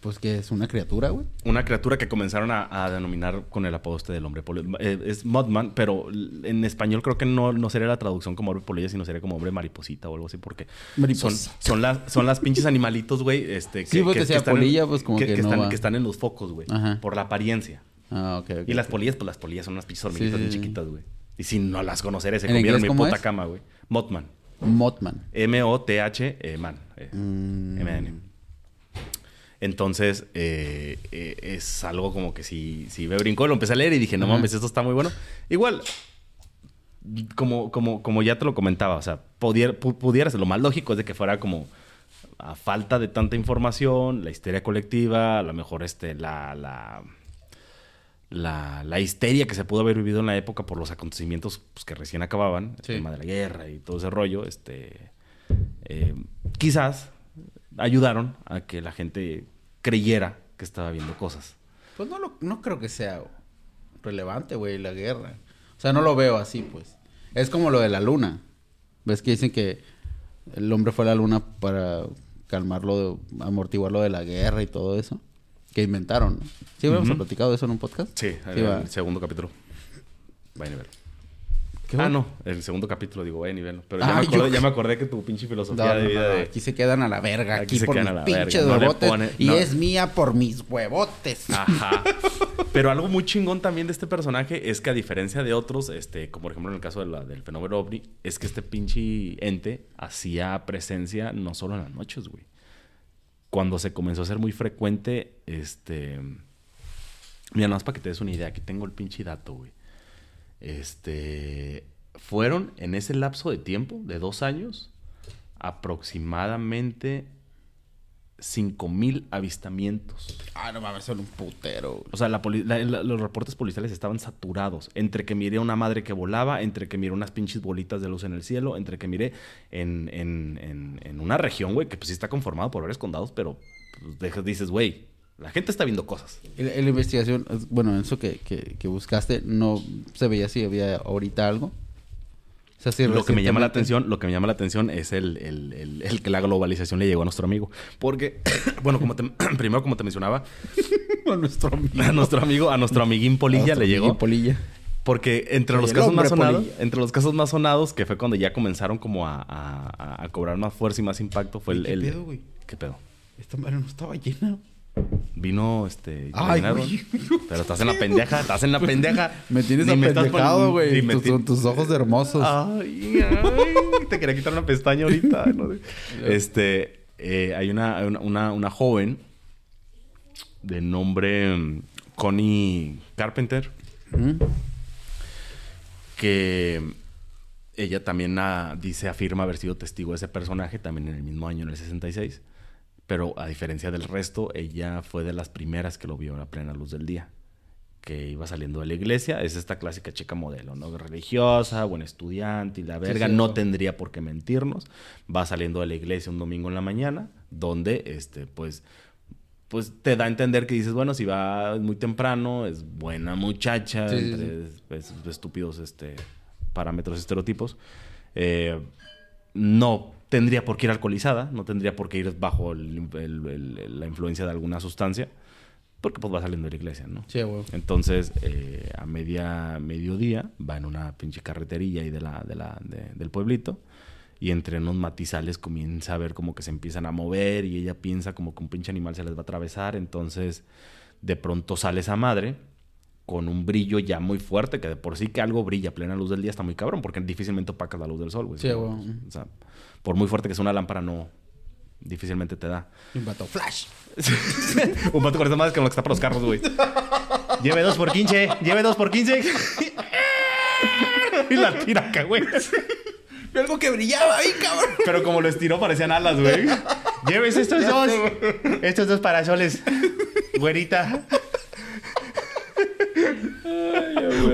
pues que es una criatura, güey. Una criatura que comenzaron a, a denominar con el apodo este del hombre polilla. Eh, es Mudman, pero en español creo que no, no sería la traducción como hombre polilla, sino sería como hombre mariposita o algo así, porque son, Mariposa. son, las, son las pinches animalitos, güey. Este, Sí, porque sea están en- polilla, pues, como que no están, va. que están en los focos, güey. Ajá. Por la apariencia. Ah, ok. Y las polillas, pues las polillas son unas pinches hormiguitas Sí, chiquitas, güey. Y si no las conoceré, se ¿En comieron mi puta es? cama, güey. Mothman. Mothman. M-O-T-H, eh, man. eh, Mm. M-A-N. Entonces, eh, eh, es algo como que si, si me brincó, lo empecé a leer y dije, no mames, esto está muy bueno. Igual, como, como, como ya te lo comentaba, o sea, pudiera, pu- pudiera ser, lo más lógico es de que fuera como a falta de tanta información, la histeria colectiva, a lo mejor este, la, la, la, la histeria que se pudo haber vivido en la época por los acontecimientos pues, que recién acababan, el Sí. tema de la guerra y todo ese rollo, este, eh, quizás ayudaron a que la gente creyera que estaba viendo cosas. Pues no, lo, no creo que sea relevante, güey, la guerra. O sea, no lo veo así, pues. Es como lo de la luna. ¿Ves que dicen que el hombre fue a la luna para calmarlo, de- amortiguarlo de la guerra y todo eso? Que inventaron, ¿no? ¿Sí habíamos platicado de eso en un podcast? Sí, Sí, va. el segundo capítulo. Vayan a ver. ¿Qué ah, no, el segundo capítulo, digo, y verlo. Pero ya, Ah, me acordé, yo- ya me acordé que tu pinche filosofía No, de vida de... Aquí se quedan a la verga, Aquí aquí, se por quedan mis a la pinches verga, huevotes. y es mía por mis huevotes. Ajá. Pero algo muy chingón también de este personaje es que a diferencia de otros, este, como por ejemplo en el caso de la- del fenómeno ovni, es que este pinche ente hacía presencia no solo en las noches, güey. Cuando se comenzó a ser muy frecuente, este... Mira, nada más para que te des una idea, aquí tengo el pinche dato, güey. Este... Fueron en ese lapso de tiempo, de dos años, aproximadamente 5.000 avistamientos. Ah, no mames, son un putero. güey. O sea, la poli- la- la- los reportes policiales estaban saturados. Entre que miré una madre que volaba, entre que miré unas pinches bolitas de luz en el cielo, entre que miré en, en- en- en una región, güey, que pues sí está conformado por varios condados, pero pues, dejas- dices, güey, La gente está viendo cosas. En la investigación, es- bueno, eso que, que, que buscaste, no se veía si había ahorita algo. Sea, lo que me llama la atención, lo que me llama la atención es el, el- el- el que la globalización le llegó a nuestro amigo. Porque, bueno, como te- primero como te mencionaba, a nuestro amigo. a nuestro amigo, a nuestro amiguín Polilla Nuestro le llegó. Polilla. Porque entre los casos más sonados, polilla. entre los casos más sonados, que fue cuando ya comenzaron como a, a- a- a cobrar más fuerza y más impacto, fue el. ¿Qué el- pedo, güey? ¿Qué pedo? Esta madre no estaba llena. Vino, este. Ay, güey. Pero estás en la pendeja, estás en la pendeja. Me tienes apendejado, güey. Tus, tus ojos hermosos. Ay, ay, te quería quitar una pestaña ahorita. no sé. Este, eh, hay una, una, una- joven de nombre mm, Connie Carpenter ¿Mm? que ella también ah, dice, afirma haber sido testigo de ese personaje también en el mismo año, en el 66. Pero a diferencia del resto, ella fue de las primeras que lo vio a la plena luz del día. Que iba saliendo de la iglesia. Es esta clásica chica modelo, ¿no? Religiosa, buen estudiante y la verga. sí, no no. tendría por qué mentirnos. Va saliendo de la iglesia un domingo en la mañana, donde, este, pues, pues te da a entender que dices, bueno, si va muy temprano, es buena muchacha, sí, entre pues, estúpidos este, parámetros, estereotipos. Eh, no tendría por qué ir alcoholizada, no tendría por qué ir bajo el- el- el- la influencia de alguna sustancia, porque pues va saliendo de la iglesia, ¿no? Sí, güey. Entonces, eh, a media mediodía, va en una pinche carreterilla ahí de la, de la, de- del pueblito. Y entre unos matizales comienza a ver como que se empiezan a mover y ella piensa como que un pinche animal se les va a atravesar. Entonces, de pronto sale esa madre con un brillo ya muy fuerte, que de por sí que algo brilla a plena luz del día está muy cabrón, porque difícilmente opacas la luz del sol, güey. Sí, güey. O sea, por muy fuerte que sea una lámpara, no, difícilmente te da. Un vato flash. Un vato con madres que lo que está para los carros, güey. lleve dos por 15, lleve dos por 15. y la tira acá, güey. Algo que brillaba ahí, cabrón. Pero como lo estiró, parecían alas, güey. Lleves estos dos. Estos dos parasoles. Güerita.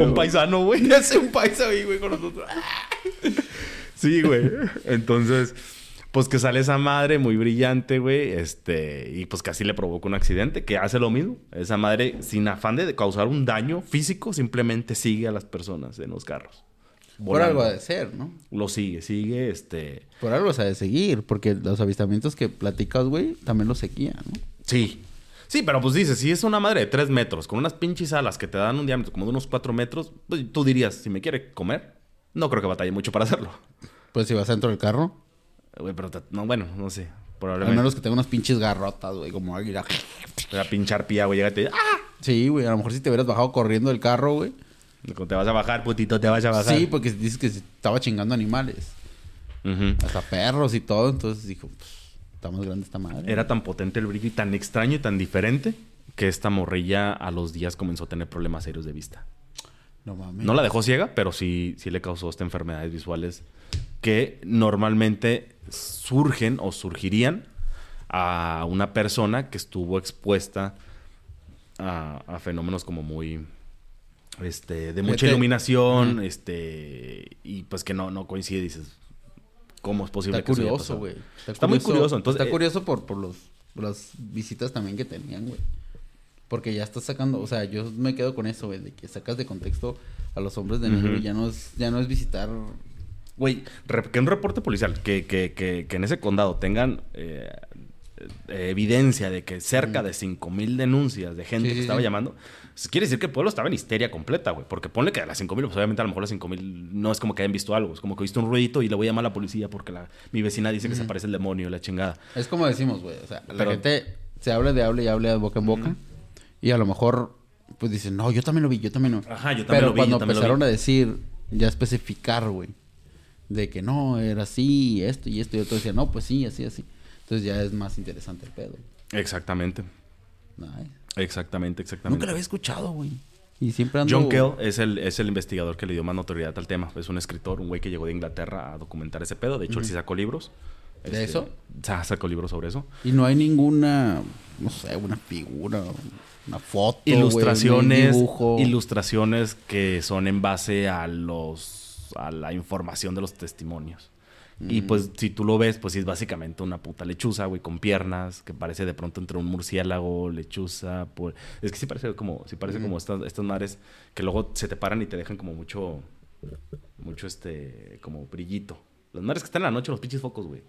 Un paisano, güey. Ya sé un paisa ahí, güey, con nosotros. Sí, güey. Entonces, pues que sale esa madre muy brillante, güey. Este, y pues casi le provoca un accidente, que hace lo mismo. Esa madre, sin afán de causar un daño físico, simplemente sigue a las personas en los carros. Por algo ha de ser, ¿no? Lo sigue, sigue, este. Por algo se ha de seguir, porque los avistamientos que platicas, güey, también los seguía, ¿no? Sí. Sí, pero pues dices, si es una madre de tres metros, con unas pinches alas que te dan un diámetro como de unos cuatro metros, pues tú dirías, si me quiere comer, no creo que batalle mucho para hacerlo. Pues si vas dentro del carro, Güey, pero te- no, bueno, no sé. al Probablemente. menos que tenga unas pinches garrotas, güey, como águila. Te va a pinchar pía, güey. Llegate. ¡Ah! Sí, güey, a lo mejor si te hubieras bajado corriendo del carro, güey. Te vas a bajar, putito, te vas a bajar. Sí, porque dices que estaba chingando animales. Hasta perros y todo. Entonces dijo, pues, está más grande esta madre. Era tan potente el brillo y tan extraño y tan diferente que esta morrilla a los días comenzó a tener problemas serios de vista. No mames. No la dejó ciega, pero sí, sí le causó estas enfermedades visuales que normalmente surgen o surgirían a una persona que estuvo expuesta a, a fenómenos como muy este de mucha iluminación este y pues que no no coincide dices cómo es posible Está que eso haya curioso, pasado? güey. Está, muy curioso entonces está eh, curioso por, por los, por las visitas también que tenían, güey. Porque ya estás sacando, o sea, yo me quedo con eso, güey, de que sacas de contexto a los hombres de negro y ya no es, ya no es visitar. Güey, que un reporte policial, que, que, que, que en ese condado tengan eh, eh, evidencia de que cerca de 5 mil denuncias de gente Sí, que sí, estaba sí. llamando, quiere decir que el pueblo estaba en histeria completa, güey. Porque ponle que de las 5 mil, pues obviamente a lo mejor las 5 mil no es como que hayan visto algo, es como que viste un ruidito y le voy a llamar a la policía porque la, mi vecina dice que se aparece el demonio, la chingada. Es como decimos, güey, o sea, la Pero- gente se habla de habla y habla de boca en boca y a lo mejor pues dicen, no, yo también lo vi, yo también lo Ajá, yo también Pero lo vi, cuando yo también lo empezaron vi. a decir, ya especificar, güey, de que no, era así, esto y esto y otro decía, no, pues sí, así, así. Entonces ya es más interesante el pedo. Exactamente, Nice. Exactamente, exactamente. Nunca lo había escuchado, güey. Y siempre ando... John Kell es el, es el investigador que le dio más notoriedad al tema. Es un escritor, un güey que llegó de Inglaterra a documentar ese pedo. De hecho, él sí sacó libros. Este, ¿De eso? sa- sacó libros sobre eso. Y no hay ninguna, no sé, una figura, una foto, güey, un ilustraciones, dibujo. ilustraciones que son en base a los a la información de los testimonios. Y pues si tú lo ves, pues sí es básicamente una puta lechuza, güey, con piernas, que parece de pronto entre un murciélago, lechuza, pues... Es que sí parece como, sí parece como estas, estas madres que luego se te paran y te dejan como mucho, mucho este, como brillito. Las madres que están en la noche, los pinches focos, güey.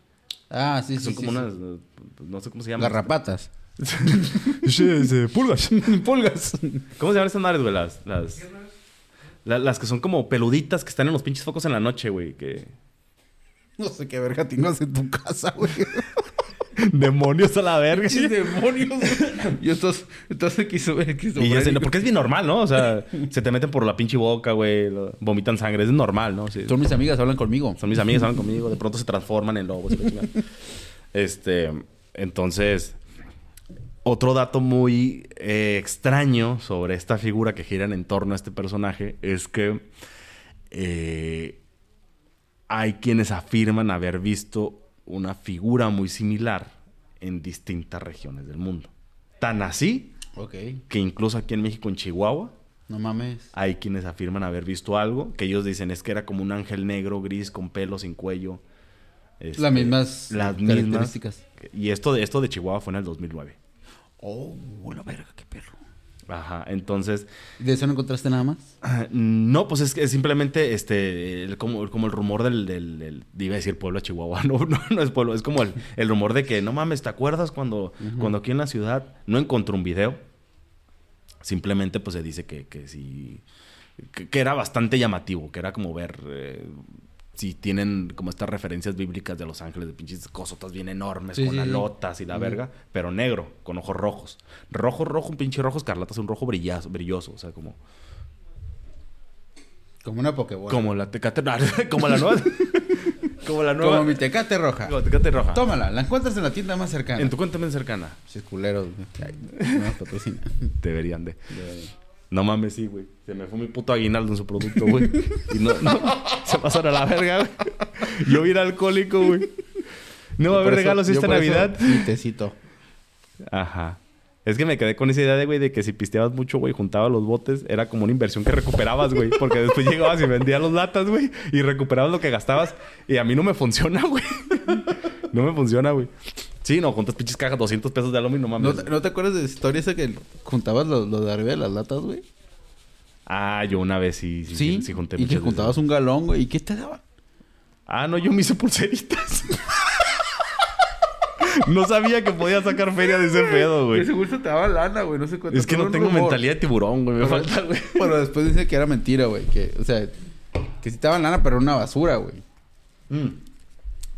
Ah, sí, Que sí. son sí, como sí. unas, eh, no sé cómo se llaman. Garrapatas. Pulgas. Pulgas. ¿Cómo se llaman estas madres, güey? Las, las, la- las que son como peluditas que están en los pinches focos en la noche, güey. Que... No sé qué verga tienes en tu casa, güey. Demonios a la verga. Pinches demonios. Y estos, entonces quiso ver, quiso Y ya sé, porque es bien normal, ¿no? O sea, se te meten por la pinche boca, güey. lo- Vomitan sangre. Es normal, ¿no? Sí. Son mis amigas, hablan conmigo. Son mis amigas, hablan conmigo. De pronto se transforman en lobos. Este, entonces, otro dato muy eh, extraño sobre esta figura que gira en torno a este personaje es que eh, hay quienes afirman haber visto una figura muy similar en distintas regiones del mundo. Tan así que incluso aquí en México, en Chihuahua, No mames. hay quienes afirman haber visto algo que ellos dicen es que era como un ángel negro, gris, con pelo, sin cuello. Este, Las mismas las mismas. características. Y esto de, esto de Chihuahua fue en el 2009. Oh, la verga, qué perro. Ajá, entonces... ¿De eso no encontraste nada más? No, pues es que es simplemente este, el- como, como el rumor del, del, del- Iba a decir pueblo de Chihuahua, no, no, no es pueblo, es como el, el rumor de que, no mames, ¿te acuerdas cuando, cuando aquí en la ciudad no encontré un video? Simplemente pues se dice que, que sí, que, que era bastante llamativo, que era como ver eh, si tienen como estas referencias bíblicas de los ángeles de pinches cosotas bien enormes, Sí, con sí, sí. alotas y la verga, pero negro, con ojos rojos. Rojo, rojo, un pinche rojo escarlata, es un rojo brillazo, brilloso, o sea, como... Como una pokebola. Como la tecate, como la nueva. como la nueva. Como mi tecate roja. como tecate roja. Tómala, la encuentras en la tienda más cercana. En tu cuenta más cercana. Pinches culeros, güey. Ay, no patrocina. Deberían de. No mames, sí, güey. Se me fue mi puto aguinaldo en su producto, güey. Y no, no. Se pasaron a la verga, güey. Yo bien alcohólico, güey. No va a haber regalos esta Navidad. Mi tecito. Ajá. Es que me quedé con esa idea de, güey, de que si pisteabas mucho, güey, juntabas los botes, era como una inversión que recuperabas, güey. Porque después llegabas y vendías los latas, güey, y recuperabas lo que gastabas. Y a mí no me funciona, güey. No me funciona, güey. Sí, no, juntas pinches cajas, 200 pesos de aluminio, no ¿No mames. te, no te acuerdas de la historia esa que juntabas lo, lo de arriba de las latas, güey? Ah, yo una vez sí, sí, sí, sí junté Y que juntabas veces. un galón, güey. ¿Y qué te daban? Ah, no, yo me hice pulseritas. no sabía que podía sacar feria de ese pedo, güey. seguro te daban lana, güey. No sé cuánto. Es que no tengo mentalidad de tiburón, güey. Me Pero, falta, güey. pero después dice que era mentira, güey. Que, o sea, que sí te daban lana, pero era una basura, güey. Mm.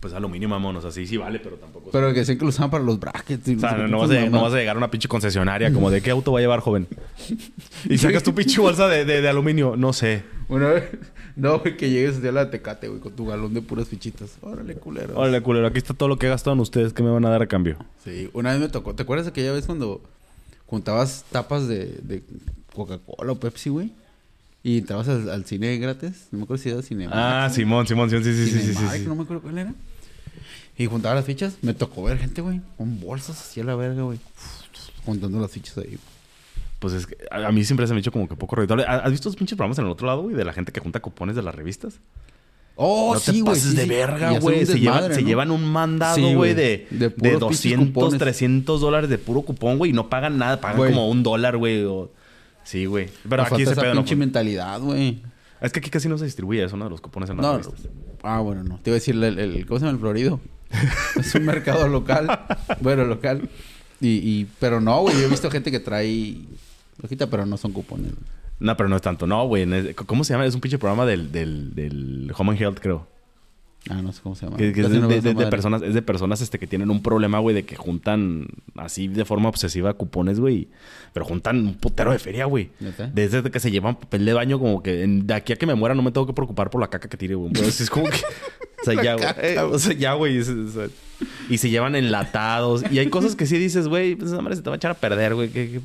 Pues aluminio, mamón. O sea, sí, sí vale, pero tampoco... Pero que decían que lo usaban para los brackets. y O sea, sé no, vas a, no mamadas. vas a llegar a una pinche concesionaria como de qué auto va a llevar, joven. Y sacas tu pinche bolsa de, de- de aluminio. No sé. Una vez, no, güey, que llegues a la Tecate, güey, con tu galón de puras fichitas. Órale, culero. Órale, culero, aquí está todo lo que gastaron ustedes. ¿Qué me van a dar a cambio? Sí, una vez me tocó. ¿Te acuerdas aquella vez cuando juntabas tapas de, de Coca-Cola o Pepsi, güey? Y entrabas al, al cine gratis. No me acuerdo si era cine. Ah, Simón, Simón, Simón. Sí, sí, sí, sí, sí, sí. No me acuerdo cuál era. Y juntaba las fichas. Me tocó ver gente, güey, con bolsas así a la verga, güey. Juntando las fichas ahí. Pues es que a, a mí siempre se me ha hecho como que poco redituable. ¿Has visto los pinches programas en el otro lado, güey? De la gente que junta cupones de las revistas. Oh, no sí, te güey. pases sí, de sí. Verga, güey. Se, llevan, se ¿no? un mandado, güey, de, De de, puros pinches 200, cupones. 300 dólares de puro cupón, güey. Y no pagan nada. Pagan como un dólar, güey. o- Sí, güey. Pero Nos aquí ese esa pedo no pinche fue. mentalidad, güey. Es que aquí casi no se distribuye eso, ¿no? De los cupones en las No, ah, bueno, no. Te iba a decir, el, el- ¿cómo se llama el Florido? es un mercado local. bueno, local. Y, y, pero no, güey. Yo he visto gente que trae hojita, pero no son cupones. No, pero no es tanto. No, güey. ¿Cómo se llama? Es un pinche programa del, del, del Home and Health, creo. Ah, no sé cómo se llama. Que, que es de, personas, es de personas este, que tienen un problema, güey, de que juntan así de forma obsesiva cupones, güey. Pero juntan un putero de feria, güey. Desde que se llevan papel de baño, como que en- de aquí a que me muera no me tengo que preocupar por la caca que tire, güey. Entonces es como que. O sea, ya, güey. Eh, o sea, ya, güey. y se llevan enlatados. Y hay cosas que sí dices, güey, pues esa madre se te va a echar a perder, güey. que- que-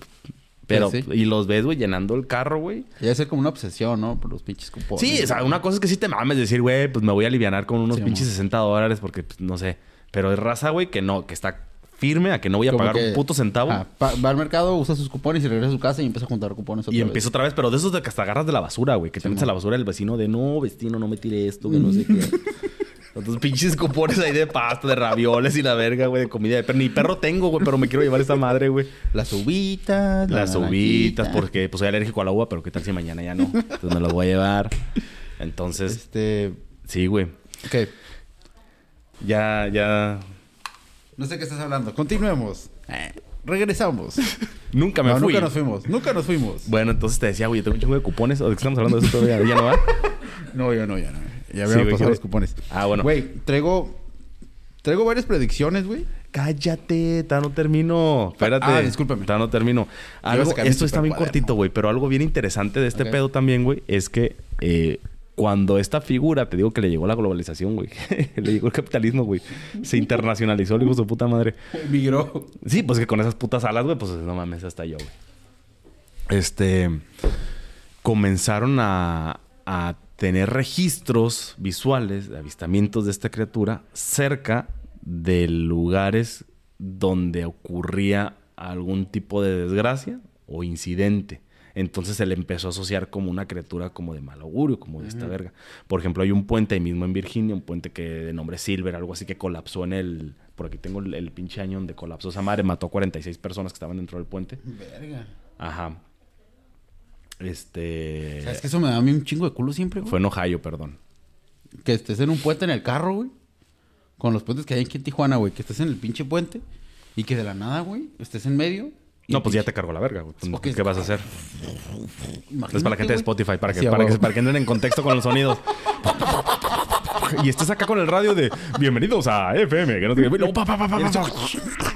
Pero, Sí. y los ves, güey, llenando el carro, güey. Debe ser como una obsesión, ¿no? Por los pinches cupones. Sí, o sea, una cosa es que sí te mames decir, güey, pues me voy a alivianar con unos Sí, pinches amor. 60 dólares porque, pues, no sé. Pero es raza, güey, que no, que está firme a que no voy a Como pagar que- un puto centavo. Ah, va al mercado, usa sus cupones y regresa a su casa y empieza a juntar cupones otra y vez. empiezo otra vez, pero de esos de que hasta agarras de la basura, güey. Que te metes a la basura del vecino de, no, vecino, no me tire esto, que no sé qué. Otros pinches cupones ahí de pasta, de ravioles y la verga, güey, de comida. Pero ni perro tengo, güey, pero me quiero llevar esta madre, güey. Las uvitas. la Las uvitas, naranjita. porque pues soy alérgico a la uva, pero qué tal si mañana ya no. Entonces me las voy a llevar. Entonces, Este... sí, güey. Ok. Ya, ya. No sé qué estás hablando. Continuemos. Eh, regresamos. Nunca me no, fui. nunca nos fuimos. Nunca nos fuimos. Bueno, entonces te decía, güey, yo tengo un chingo de cupones. ¿O de qué estamos hablando de eso todavía? ¿Ya no va? No, ya no, ya no. Ya habíamos pasado ¿qué- los cupones. Ah, bueno. Güey, traigo... Traigo varias predicciones, güey. Cállate, todavía no termino. Espérate. Ah, discúlpame. Todavía no termino. Algo, esto está bien cortito, güey, pero algo bien interesante de este pedo también, güey, es que eh, cuando esta figura, te digo que le llegó la globalización, güey, le llegó el capitalismo, güey, se internacionalizó hijo de su puta madre. Migró. Sí, pues que con esas putas alas, güey, pues no mames, hasta yo, güey. Este. Comenzaron a, a tener registros visuales de avistamientos de esta criatura cerca de lugares donde ocurría algún tipo de desgracia o incidente. Entonces se le empezó a asociar como una criatura como de mal augurio, como de esta verga. Por ejemplo, hay un puente ahí mismo en Virginia, un puente que de nombre Silver, algo así que colapsó en el... Por aquí tengo el, el pinche año donde colapsó esa madre, mató a 46 personas que estaban dentro del puente. Verga. Ajá. Este... ¿Sabes que eso me da a mí un chingo de culo siempre, güey? Fue en Ohio, perdón. Que estés en un puente en el carro, güey. Con los puentes que hay aquí en Tijuana, güey. Que estés en el pinche puente. Y que de la nada, güey, estés en medio. No, pues ya te cargó la verga, güey. Pues. ¿Qué vas a hacer? Imagínate, Es para la gente de. Spotify, para que, para, que, para que entren en contexto con los sonidos. y estés acá con el radio de bienvenidos a FM. Que no te... y luego, pa, pa, pa, pa, pa, pa.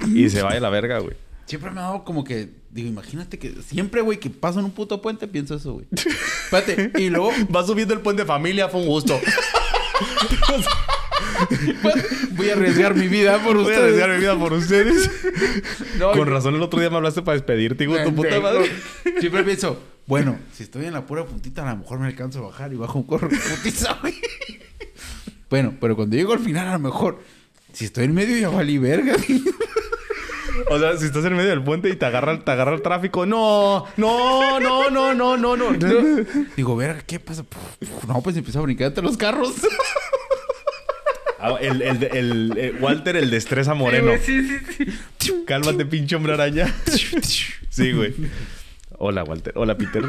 Y se vaya la verga, güey. Siempre me ha dado como que... Digo, imagínate que... Siempre, güey, que paso en un puto puente, pienso eso, güey. Espérate. Y luego... Va subiendo el puente familia, fue un gusto. Voy a arriesgar mi vida por Voy a ustedes. arriesgar mi vida por ustedes. No, Con razón el otro día me hablaste para despedirte, hijo tu puta madre. Siempre pienso, bueno, si estoy en la pura puntita, a lo mejor me alcanzo a bajar y bajo un corro putiza, güey. Bueno, pero cuando llego al final, a lo mejor, si estoy en medio, ya valí verga. O sea, si estás en medio del puente y te agarra, te agarra el tráfico, no, no, no, no, no, no, no. Digo, verga, ¿qué pasa? No, pues empiezo a brincar entre los carros. Ah, El, el, el, eh, Walter, el de Estresa Moreno. Sí, sí, sí. Cálmate, pinche hombre araña. Sí, güey. Hola, Walter. Hola, Peter.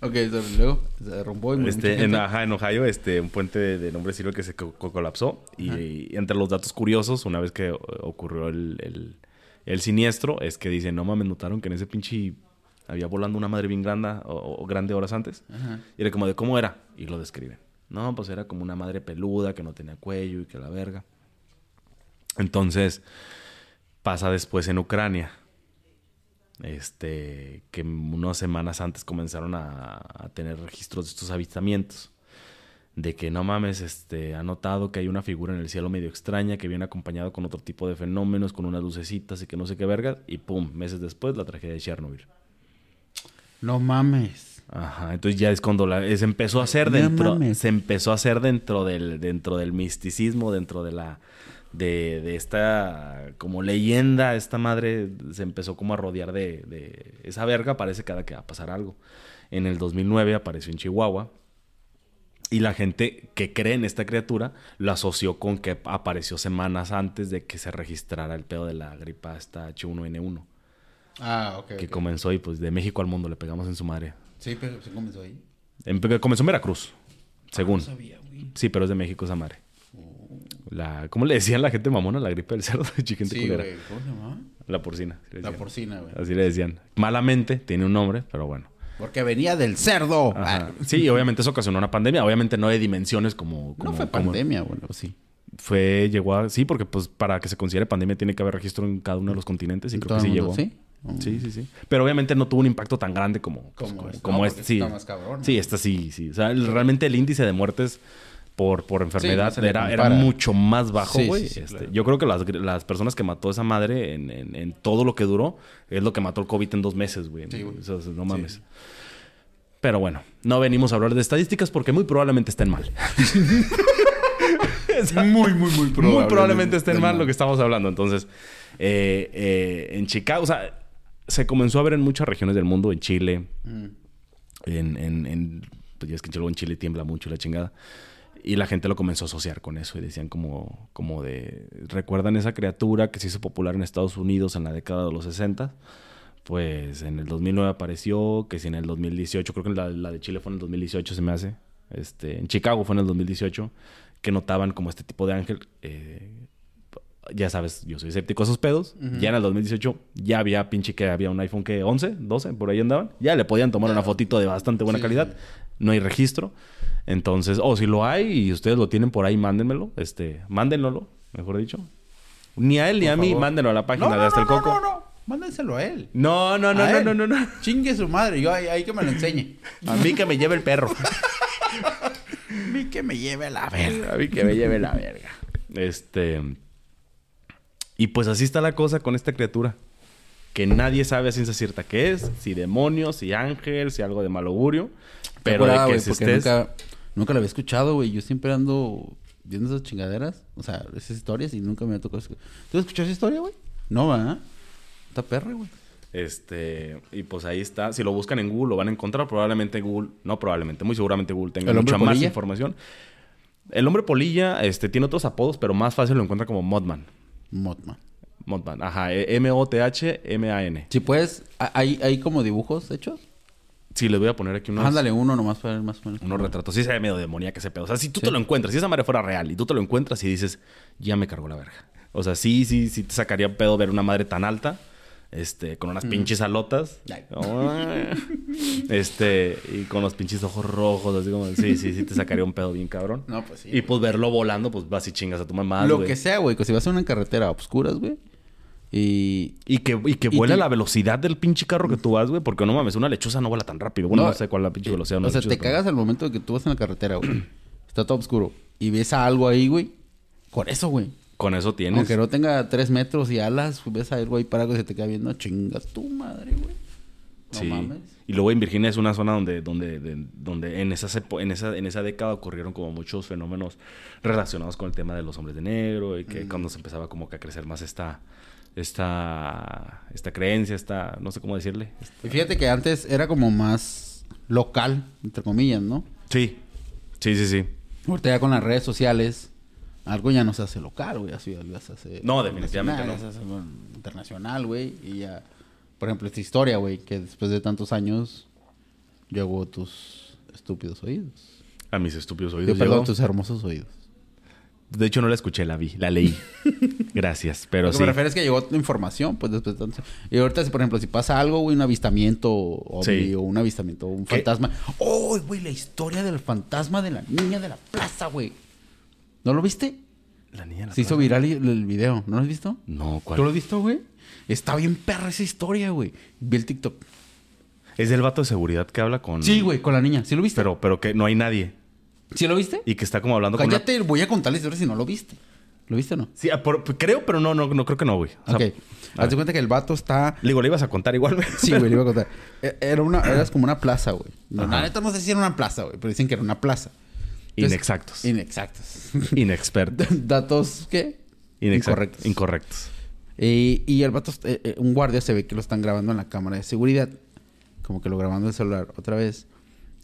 Ok, luego se derrumbó y Este, en, ajá, en Ohio, este, un puente de, de nombre Silver que se co- co- colapsó. Y, y entre los datos curiosos, una vez que ocurrió el, el- siniestro, es que dicen, no mames, notaron que en ese pinche había volando una madre bien grande, o, o grande horas antes. Ajá. Y era como de, ¿cómo era? Y lo describen. No, pues era como una madre peluda que no tenía cuello y que la verga. Entonces, pasa después en Ucrania. Este, que unas semanas antes comenzaron a, a tener registros de estos avistamientos. De que no mames, este, ha notado que hay una figura en el cielo medio extraña que viene acompañado con otro tipo de fenómenos, con unas lucecitas y que no sé qué verga. Y pum, meses después, la tragedia de Chernobyl. No mames. Ajá, entonces ya es cuando la, se empezó a hacer dentro, se empezó a hacer dentro del, dentro del misticismo, dentro de la, de, de esta como leyenda, esta madre se empezó como a rodear de, de esa verga, parece cada que va a pasar algo. En el 2009 apareció en Chihuahua y la gente que cree en esta criatura lo asoció con que apareció semanas antes de que se registrara el pedo de la gripa esta H1N1, Ah, ok. que comenzó y pues de México al mundo le pegamos en su madre. Sí, pero se comenzó ahí. En- comenzó en Veracruz, según. No sabía, güey. Sí, pero es de México esa madre. La, ¿Cómo le decían la gente mamona? La gripe del cerdo, gente Sí, culera. güey. ¿Cómo se llamaba? La porcina. La porcina, güey. Así le decían. Malamente, tiene un nombre, pero bueno. Porque venía del cerdo. Ajá. Ah, Sí, y obviamente eso ocasionó una pandemia. Obviamente no de dimensiones como... no fue como- pandemia, bueno, sí. Fue, llegó a... Sí, porque pues para que se considere pandemia tiene que haber registro en cada uno de los continentes y ¿En creo que sí llegó. ¿Sí? Sí, sí, sí. Pero obviamente no tuvo un impacto tan grande como, pues, Como como, este. No, este. Sí, está más cabrón, ¿no? sí, esta sí, sí. O sea, el- realmente el índice de muertes por, por enfermedad era, era mucho más bajo, güey. sí, sí, Este, claro. Yo creo que las, las personas que mató esa madre en, en- en todo lo que duró es lo que mató el COVID en dos meses, güey. No mames. Pero bueno, no venimos a hablar de estadísticas porque muy probablemente estén mal. Muy, muy, muy Muy probablemente estén mal lo que estamos hablando. Entonces, eh, eh, en Chicago, o sea, se comenzó a ver en muchas regiones del mundo, en Chile, Mm. en, en, en- pues ya es que en Chile tiembla mucho la chingada. Y la gente lo comenzó a asociar con eso y decían como, como de, ¿recuerdan esa criatura que se hizo popular en Estados Unidos en la década de los 60? Pues en el 2009 apareció, que si en el 2018, creo que la, la de Chile fue en el 2018 se me hace, este, en Chicago fue en el 2018, que notaban como este tipo de ángel. eh, ya sabes, yo soy escéptico a esos pedos. Ya en el 2018 ya había pinche que había un iPhone que 11, 12, por ahí andaban. Ya le podían tomar una fotito de bastante buena Sí, calidad. No hay registro. Entonces, o si lo hay y ustedes lo tienen por ahí, mándenmelo. Este, mándenlo, mejor dicho. Ni a él ni Por a mí, favor. mándenlo a la página No, de Hasta no, el Coco. no, no, no. Mándenselo a él. No, no, no, A no, él. no, no, no. Chingue su madre. Yo ahí, ahí que me lo enseñe. A mí que me lleve el perro. A mí que me lleve la verga. A mí que me lleve la verga. Este. Y pues así está la cosa con esta criatura. Que nadie sabe a ciencia cierta qué es. Si demonio, si ángel, si algo de mal augurio. Pero Curada, de que si estés... nunca, nunca lo había escuchado, güey. Yo siempre ando viendo esas chingaderas. O sea, esas historias y nunca me ha tocado. ¿Tú escuchas esa historia, güey? No, ¿verdad? Está perra, güey. Este, y pues ahí está. Si lo buscan en Google, lo van a encontrar. Probablemente Google, no probablemente, muy seguramente Google tenga ¿El hombre mucha más información. El hombre polilla este, tiene otros apodos, pero más fácil lo encuentra como Modman. Motman. Modman, ajá, E- M-O-T-H-M-A-N. Si puedes, ¿hay, hay- hay como dibujos hechos? Sí, les voy a poner aquí unos, Ándale uno nomás para ver más o menos. unos retratos. Sí, se ve medio demoníaca ese pedo. O sea, si tú Sí. te lo encuentras, si esa madre fuera real y tú te lo encuentras y dices, ya me cargó la verga. O sea, sí, sí, sí te sacaría pedo ver una madre tan alta. Este, con unas pinches alotas. Este, y con los pinches ojos rojos, así como, sí, sí, sí, te sacaría un pedo bien cabrón. No, pues sí. Y pues verlo volando, pues vas y chingas a tu mamá. Lo que sea, güey. Que si vas a una carretera a obscuras, güey. Y... Y que, y que Y vuela te- la velocidad del pinche carro que tú vas, güey. Porque no mames, una lechuza no vuela tan rápido. Bueno, no, sé cuál es la pinche velocidad. de una O sea, lechuza, te pero- cagas al momento de que tú vas en la carretera, güey. Está todo oscuro. Y ves a algo ahí, güey. Con eso, güey. Con eso tienes. Aunque no tenga tres metros y alas, pues, ves a algo ahí parado y se te queda viendo. Chingas tu madre, güey. No sí. mames. Y luego en Virginia es una zona donde, donde, de- donde en, esas en, esa, en esa década ocurrieron como muchos fenómenos relacionados con el tema de los hombres de negro y que Mm. cuando se empezaba como que a crecer más esta, esta, esta creencia, esta, no sé cómo decirle. Y fíjate que antes era como más local, entre comillas, ¿no? Sí, sí, sí, sí. Ahorita ya con las redes sociales, algo ya no se hace local, güey. Así ya se hace... No, definitivamente no. ya se hace, bueno, internacional, güey. Y ya... Por ejemplo, esta historia, güey, que después de tantos años llegó a tus estúpidos oídos. A mis estúpidos oídos. perdón, llegó. tus hermosos oídos. De hecho, no la escuché, la vi, la leí. Gracias, pero Lo que sí. me refiero es que llegó información, pues después de tantos... Y ahorita, si, por ejemplo, si pasa algo, güey, un avistamiento ovni, Sí. o un avistamiento, un ¿Qué? fantasma. ¡Oh, güey! La historia del fantasma de la niña de la plaza, güey. ¿No lo viste? La niña la Se hizo viral el, video. ¿No lo has visto? No, ¿cuál? ¿Tú lo has visto, güey? Está bien perra esa historia, güey. Vi el TikTok. Es del vato de seguridad que habla con... Sí, güey, con la niña. ¿Sí lo viste? Pero, pero que no hay nadie. ¿Sí lo viste? Y que está como hablando con... una- Cállate, voy a contar la historia si no lo viste. ¿Lo viste o no? Sí, ah, por- creo, pero no, no, no creo que no, güey. O sea, ok. a Haz de ver. cuenta que el vato está... Le digo, le ibas a contar igual, güey. Sí, güey, le iba a contar. E- Era una... Era como una plaza, güey. La neta no sé si era una plaza, güey. Pero dicen que era una plaza. Inexactos. Inexactos. Inexpertos. Datos, ¿qué? Inexactos. Incorrectos. Incorrectos. Y, y el vato, eh, eh, un guardia se ve que lo están grabando en la cámara de seguridad. Como que lo grabando el celular otra vez.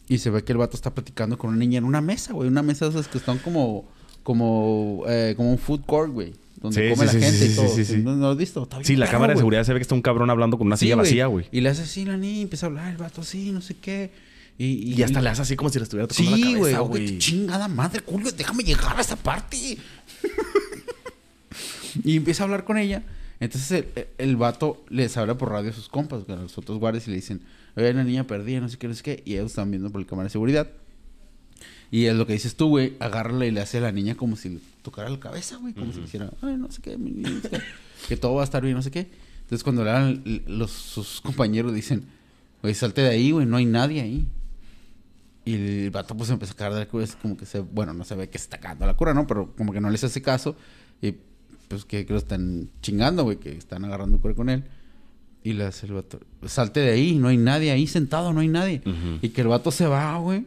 Y se ve que el vato está platicando con una niña en una mesa, güey. Una mesa de esas que están como... Como... eh, como un food court, güey. Donde Sí, come sí, la sí, gente y todo. sí. ¿No, no lo has visto? Está bien Sí, la cámara de güey. seguridad se ve que está un cabrón hablando con una silla güey. vacía, güey. Y le hace así la niña y empieza a hablar el vato así, no sé qué. Y, Y hasta le hace así como si le estuviera tocando Sí, la cabeza, oh, güey. Chingada madre, Julio, déjame llegar a esa parte. y empieza a hablar con ella. Entonces el, el vato les habla por radio a sus compas, a los otros guardias, y le dicen, oye, la niña perdida, no sé qué, no sé qué. Y ellos están viendo por la cámara de seguridad. Y es lo que dices tú, güey, agárrala y le hace a la niña como si le tocara la cabeza, güey. Como si le hiciera, ay, no sé qué, mi niña, no sé qué, que todo va a estar bien, no sé qué. Entonces cuando le dan los, sus compañeros dicen, güey, salte de ahí, güey, no hay nadie ahí. Y el vato pues empieza a cagar de la cura, es como que se, bueno, no se ve que se está cagando la cura, ¿no? Pero como que no les hace caso. Y pues que, que lo están chingando, güey, que están agarrando cura con él. Y le hace el vato, salte de ahí, no hay nadie ahí sentado, no hay nadie. Y que el vato se va, güey.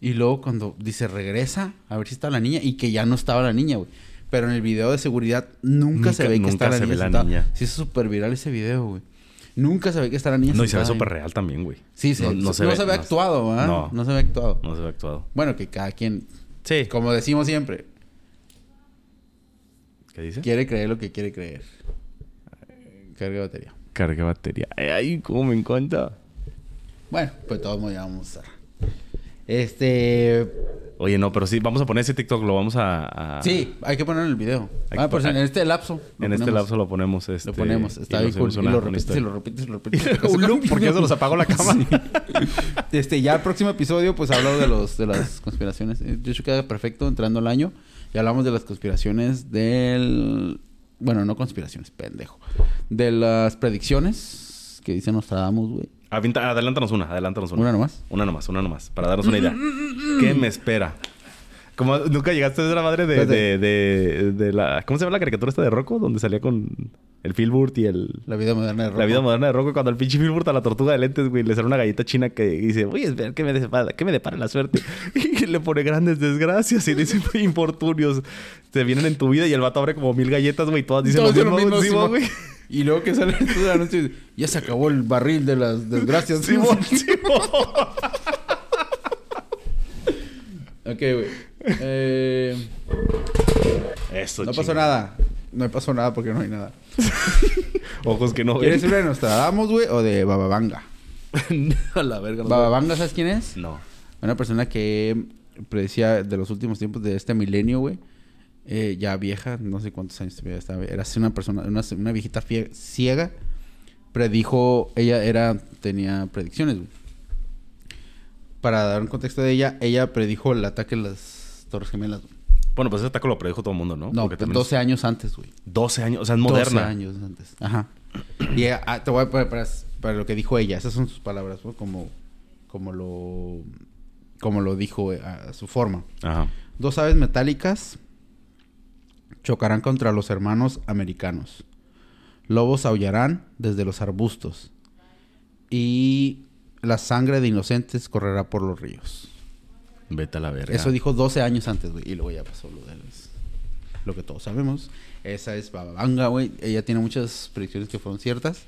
Y luego cuando dice regresa, a ver si está la niña, y que ya no estaba la niña, güey. Pero en el video de seguridad nunca, se ve que nunca está la se niña. ve la niña. Sí, es súper viral ese video, güey. Nunca se ve que está la niña. No, y se ve súper real también, güey. Sí, se, no, no, se, ve, no actuado, ¿verdad? No, No se ve actuado. no se ve actuado. Bueno, que cada quien Sí. Como decimos siempre, ¿Qué dice? quiere creer lo que quiere creer. Carga batería. Carga batería. Ay, cómo me encanta. Bueno, pues todos ya vamos a. Este. Oye, no, pero sí, vamos a poner ese TikTok, lo vamos a... a- Sí, hay que ponerlo en el video. Hay Ah, que pues poner- en este lapso. En este lapso lo ponemos. Este, Lo ponemos. Está y bien cool. Y lo repites, y lo repites, y lo repites. Un loop, porque eso los apagó la cámara. Este, ya el próximo episodio, pues hablo de los de las conspiraciones. Eh, De hecho, queda perfecto entrando el año. Y hablamos de las conspiraciones del. Bueno, no conspiraciones, pendejo. De las predicciones que dice Nostradamus, güey. Adelántanos una, adelántanos una. Una nomás. Una nomás, una nomás, para darnos una idea. ¿Qué me espera? Como nunca llegaste a ser la madre de, de, de, de la... ¿Cómo se llama la caricatura esta de Rocco? Donde salía con el Filburt y el... La vida moderna de Rocco. La vida moderna de Rocco. Cuando el pinche Filburt a la tortuga de lentes, güey, le sale una galleta china que dice... Voy a esperar que me depara, que me depare la suerte. Y le pone grandes desgracias y dice infortunios. Te vienen en tu vida y el vato abre como mil galletas, güey. Todas dicen Todos lo mismo, mismo, güey. Y luego que sale el anuncio y dice, ya se acabó el barril de las desgracias. Simón, Simón. Ok, güey. Eh, Eso, no pasó nada. No pasó nada porque no hay nada. Ojos que no ¿Quieres ven. ser de Nostradamus, güey, o de Bababanga? a la verga. no Bababanga, ¿sabes quién es? No. Una persona que predecía de los últimos tiempos de este milenio, güey. Eh, ya vieja, no sé cuántos años tenía. Estaba, era así una persona, una, una viejita ciega. Predijo, ella era, tenía predicciones, güey. Para dar un contexto de ella, ella predijo el ataque a las Torres Gemelas. güey. Bueno, pues ese taco lo predijo todo el mundo, ¿no? No, Porque pues, también 12 años antes, güey. es 12 años. O sea, es 12 moderna. años antes. Ajá. Y eh, ah, te voy a para, para lo que dijo ella. Esas son sus palabras, ¿no? Como, como lo, como lo dijo eh, a, a su forma. Ajá. Dos aves metálicas chocarán contra los hermanos americanos. Lobos aullarán desde los arbustos. Y la sangre de inocentes correrá por los ríos. Vete a la verga. Eso dijo 12 años antes, güey. Y luego ya pasó lo de los- lo que todos sabemos. Esa es Bababanga, güey. Ella tiene muchas predicciones que fueron ciertas.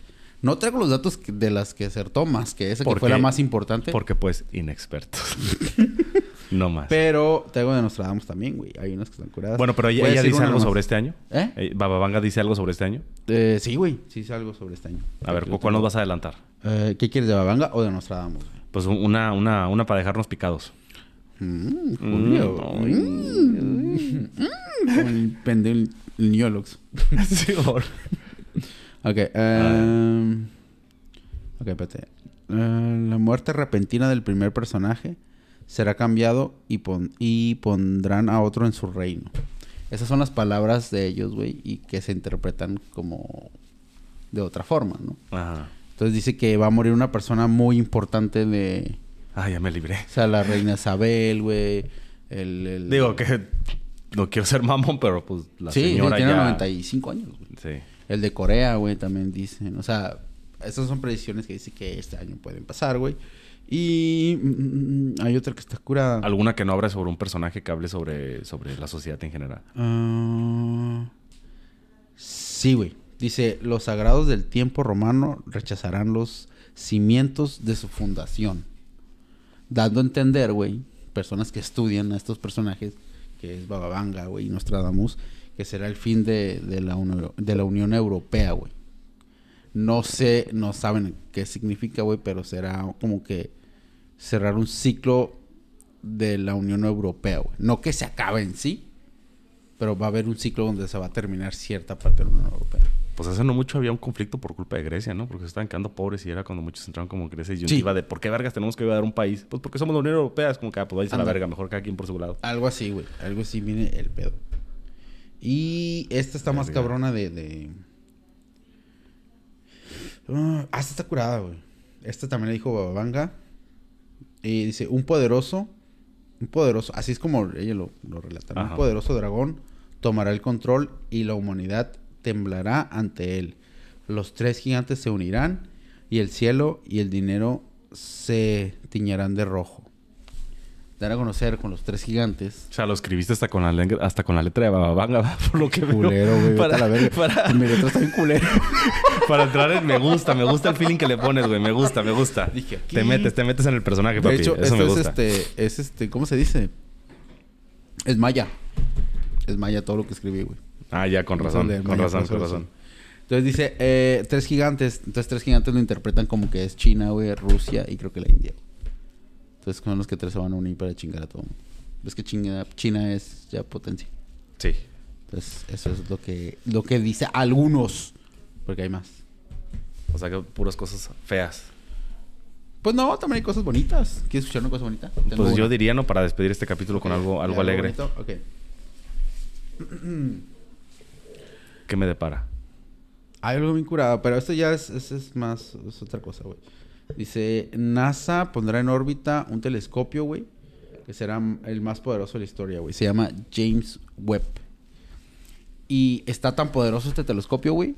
No traigo los datos de las que acertó más que esa, que ¿Por fue la más importante. Porque, pues, inexpertos. no más. Pero traigo de Nostradamus también, güey. Hay unas que están curadas. bueno, pero ella, dice algo nomás. sobre este año. ¿Eh? Eh, Bababanga dice algo sobre este año. Eh, sí, güey. Sí, es algo sobre este año. A ver, Aquí ¿cu- lo ¿cuál nos vas a adelantar? Eh, ¿Qué quieres, de Babanga o de Nostradamus? güey? Pues un- una, una, una para dejarnos picados. Mm, Julio. Mm, Mm, Como el pendejo Neolox. sí, por- Ok. eh, ok, espérate. Eh, la muerte repentina del primer personaje será cambiado y, pon- y pondrán a otro en su reino. Esas son las palabras de ellos, güey, y que se interpretan como de otra forma, ¿no? Ajá. Entonces dice que va a morir una persona muy importante de... Ah, ya me libré. O sea, la reina Isabel, güey. El, el- Digo que no quiero ser mamón, pero pues la sí, señora tiene ya... 95 años, güey. Sí. El de Corea, güey, también dicen. O sea, esas son predicciones que dice que este año pueden pasar, güey. Y mm, mm, hay otra que está curada. ¿Alguna que no hable sobre un personaje que hable sobre, sobre la sociedad en general? Ah, sí, güey. Dice, los sagrados del tiempo romano rechazarán los cimientos de su fundación. Dando a entender, güey, personas que estudian a estos personajes, que es Bababanga, güey, y Nostradamus, que será el fin de, de la, de la Unión Europea, güey. No sé, no saben qué significa, güey, pero será como que cerrar un ciclo de la Unión Europea, güey. No que se acabe en sí, pero va a haber un ciclo donde se va a terminar cierta parte de la Unión Europea. Pues hace no mucho había un conflicto por culpa de Grecia, ¿no? Porque se estaban quedando pobres y era cuando muchos entraron como Grecia y Sí. iba de ¿por qué vergas tenemos que ayudar a un país? Pues porque somos la Unión Europea. Es como que, ah, pues váyanse a la verga, mejor cada quien por su lado. Algo así, güey. Algo así viene el pedo. Y esta está más cabrona de... de... Ah, ah, esta está curada, güey. Esta también la dijo Bababanga. Y dice, un poderoso... Un poderoso... Así es como ella lo, lo relata. Un poderoso dragón tomará el control y la humanidad temblará ante él. Los tres gigantes se unirán y el cielo y el dinero se tiñerán de rojo. Dar a conocer con los tres gigantes O sea, lo escribiste hasta con la, hasta con la letra de Bababanga, por lo que veo. culero, güey. vete Para, a la para- Mi letra está bien culero. para entrar en me gusta, me gusta el feeling que le pones, güey. Me gusta, me gusta. Dije, Te metes, te metes en el personaje, papi. De hecho, Eso me es gusta. este, es este, ¿cómo se dice? Es maya. Es maya todo lo que escribí, güey. Ah, ya, con razón. Con maya, razón, con razón. Entonces dice, eh, tres gigantes. Entonces tres gigantes lo interpretan como que es China, güey, Rusia y creo que la India. Entonces son los que tres se van a unir para chingar a todo. Ves que China, China es ya potencia. Sí. Entonces eso es lo que, lo que dice algunos. Porque hay más. O sea que puras cosas feas. Pues no, también hay cosas bonitas. ¿Quieres escuchar una cosa bonita? Pues yo diría, ¿no? Para despedir este capítulo con algo, ¿y algo alegre. ¿Qué me depara? Hay algo bien curado, pero esto ya es, es, es más, es otra cosa, güey. Dice, NASA pondrá en órbita un telescopio, güey, que será el más poderoso de la historia, güey. Se llama James Webb. Y está tan poderoso este telescopio, güey,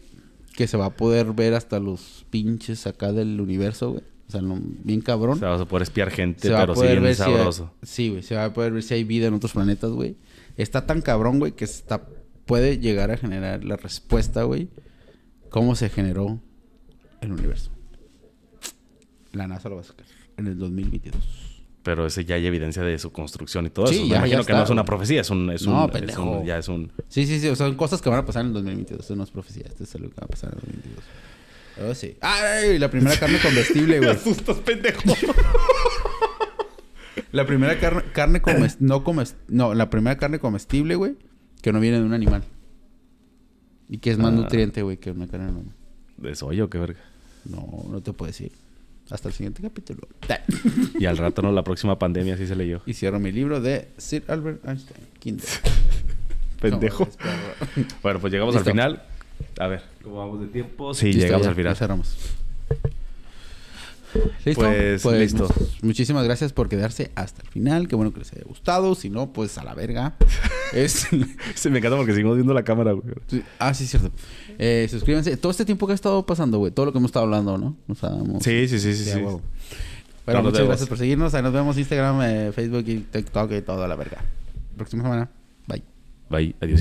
que se va a poder ver hasta los pinches acá del universo, güey. O sea, bien cabrón. O sea, vas a poder espiar gente, se va a pero sí bien ver si hay- sabroso. sí, güey, se va a poder ver si hay vida en otros planetas, güey. Está tan cabrón, güey, que está puede llegar a generar la respuesta, güey, cómo se generó el universo. La NASA lo va a sacar en el 2022. Pero ese ya hay evidencia de su construcción y todo Sí, eso. Me ya- ya imagino que no es una profecía, es un... Es No, un, es pendejo. un- ya es un... Sí, sí, sí, o sea, son cosas que van a pasar en el 2022. Esto no es profecía, esto es algo que va a pasar en el 2022. Oh, sí. ¡Ay! La primera carne comestible, güey. asustas, pendejo. La primera carne, carne comes- no comes, no, la primera carne comestible, güey, que no viene de un animal. Y que es más Ah. nutriente, güey, que una carne normal. ¿De soy o qué verga? No, no te puedo decir. Hasta el siguiente capítulo. Y al rato, ¿no? La próxima pandemia sí se leyó. y cierro mi libro de Sir Albert Einstein. Kindle. Pendejo. No. Bueno, pues llegamos Listo. al final. A ver, ¿cómo vamos de tiempo? Sí, Listo, llegamos ya, al final. ya cerramos. ¿Listo? Pues, listo. much- muchísimas gracias por quedarse hasta el final. Qué bueno que les haya gustado. Si no, pues a la verga. es... Sí, me encanta porque seguimos viendo la cámara, güey. Sí. Ah, sí, es cierto. Eh, suscríbanse. Todo este tiempo que ha estado pasando, güey. Todo lo que hemos estado hablando, ¿no? O sea, hemos- Sí, sí, sí, sí. Sí, a. Pero muchas gracias por seguirnos. Ahí nos vemos Instagram, eh, Facebook y TikTok y toda la verga. Próxima semana. Bye. Bye. Adiós.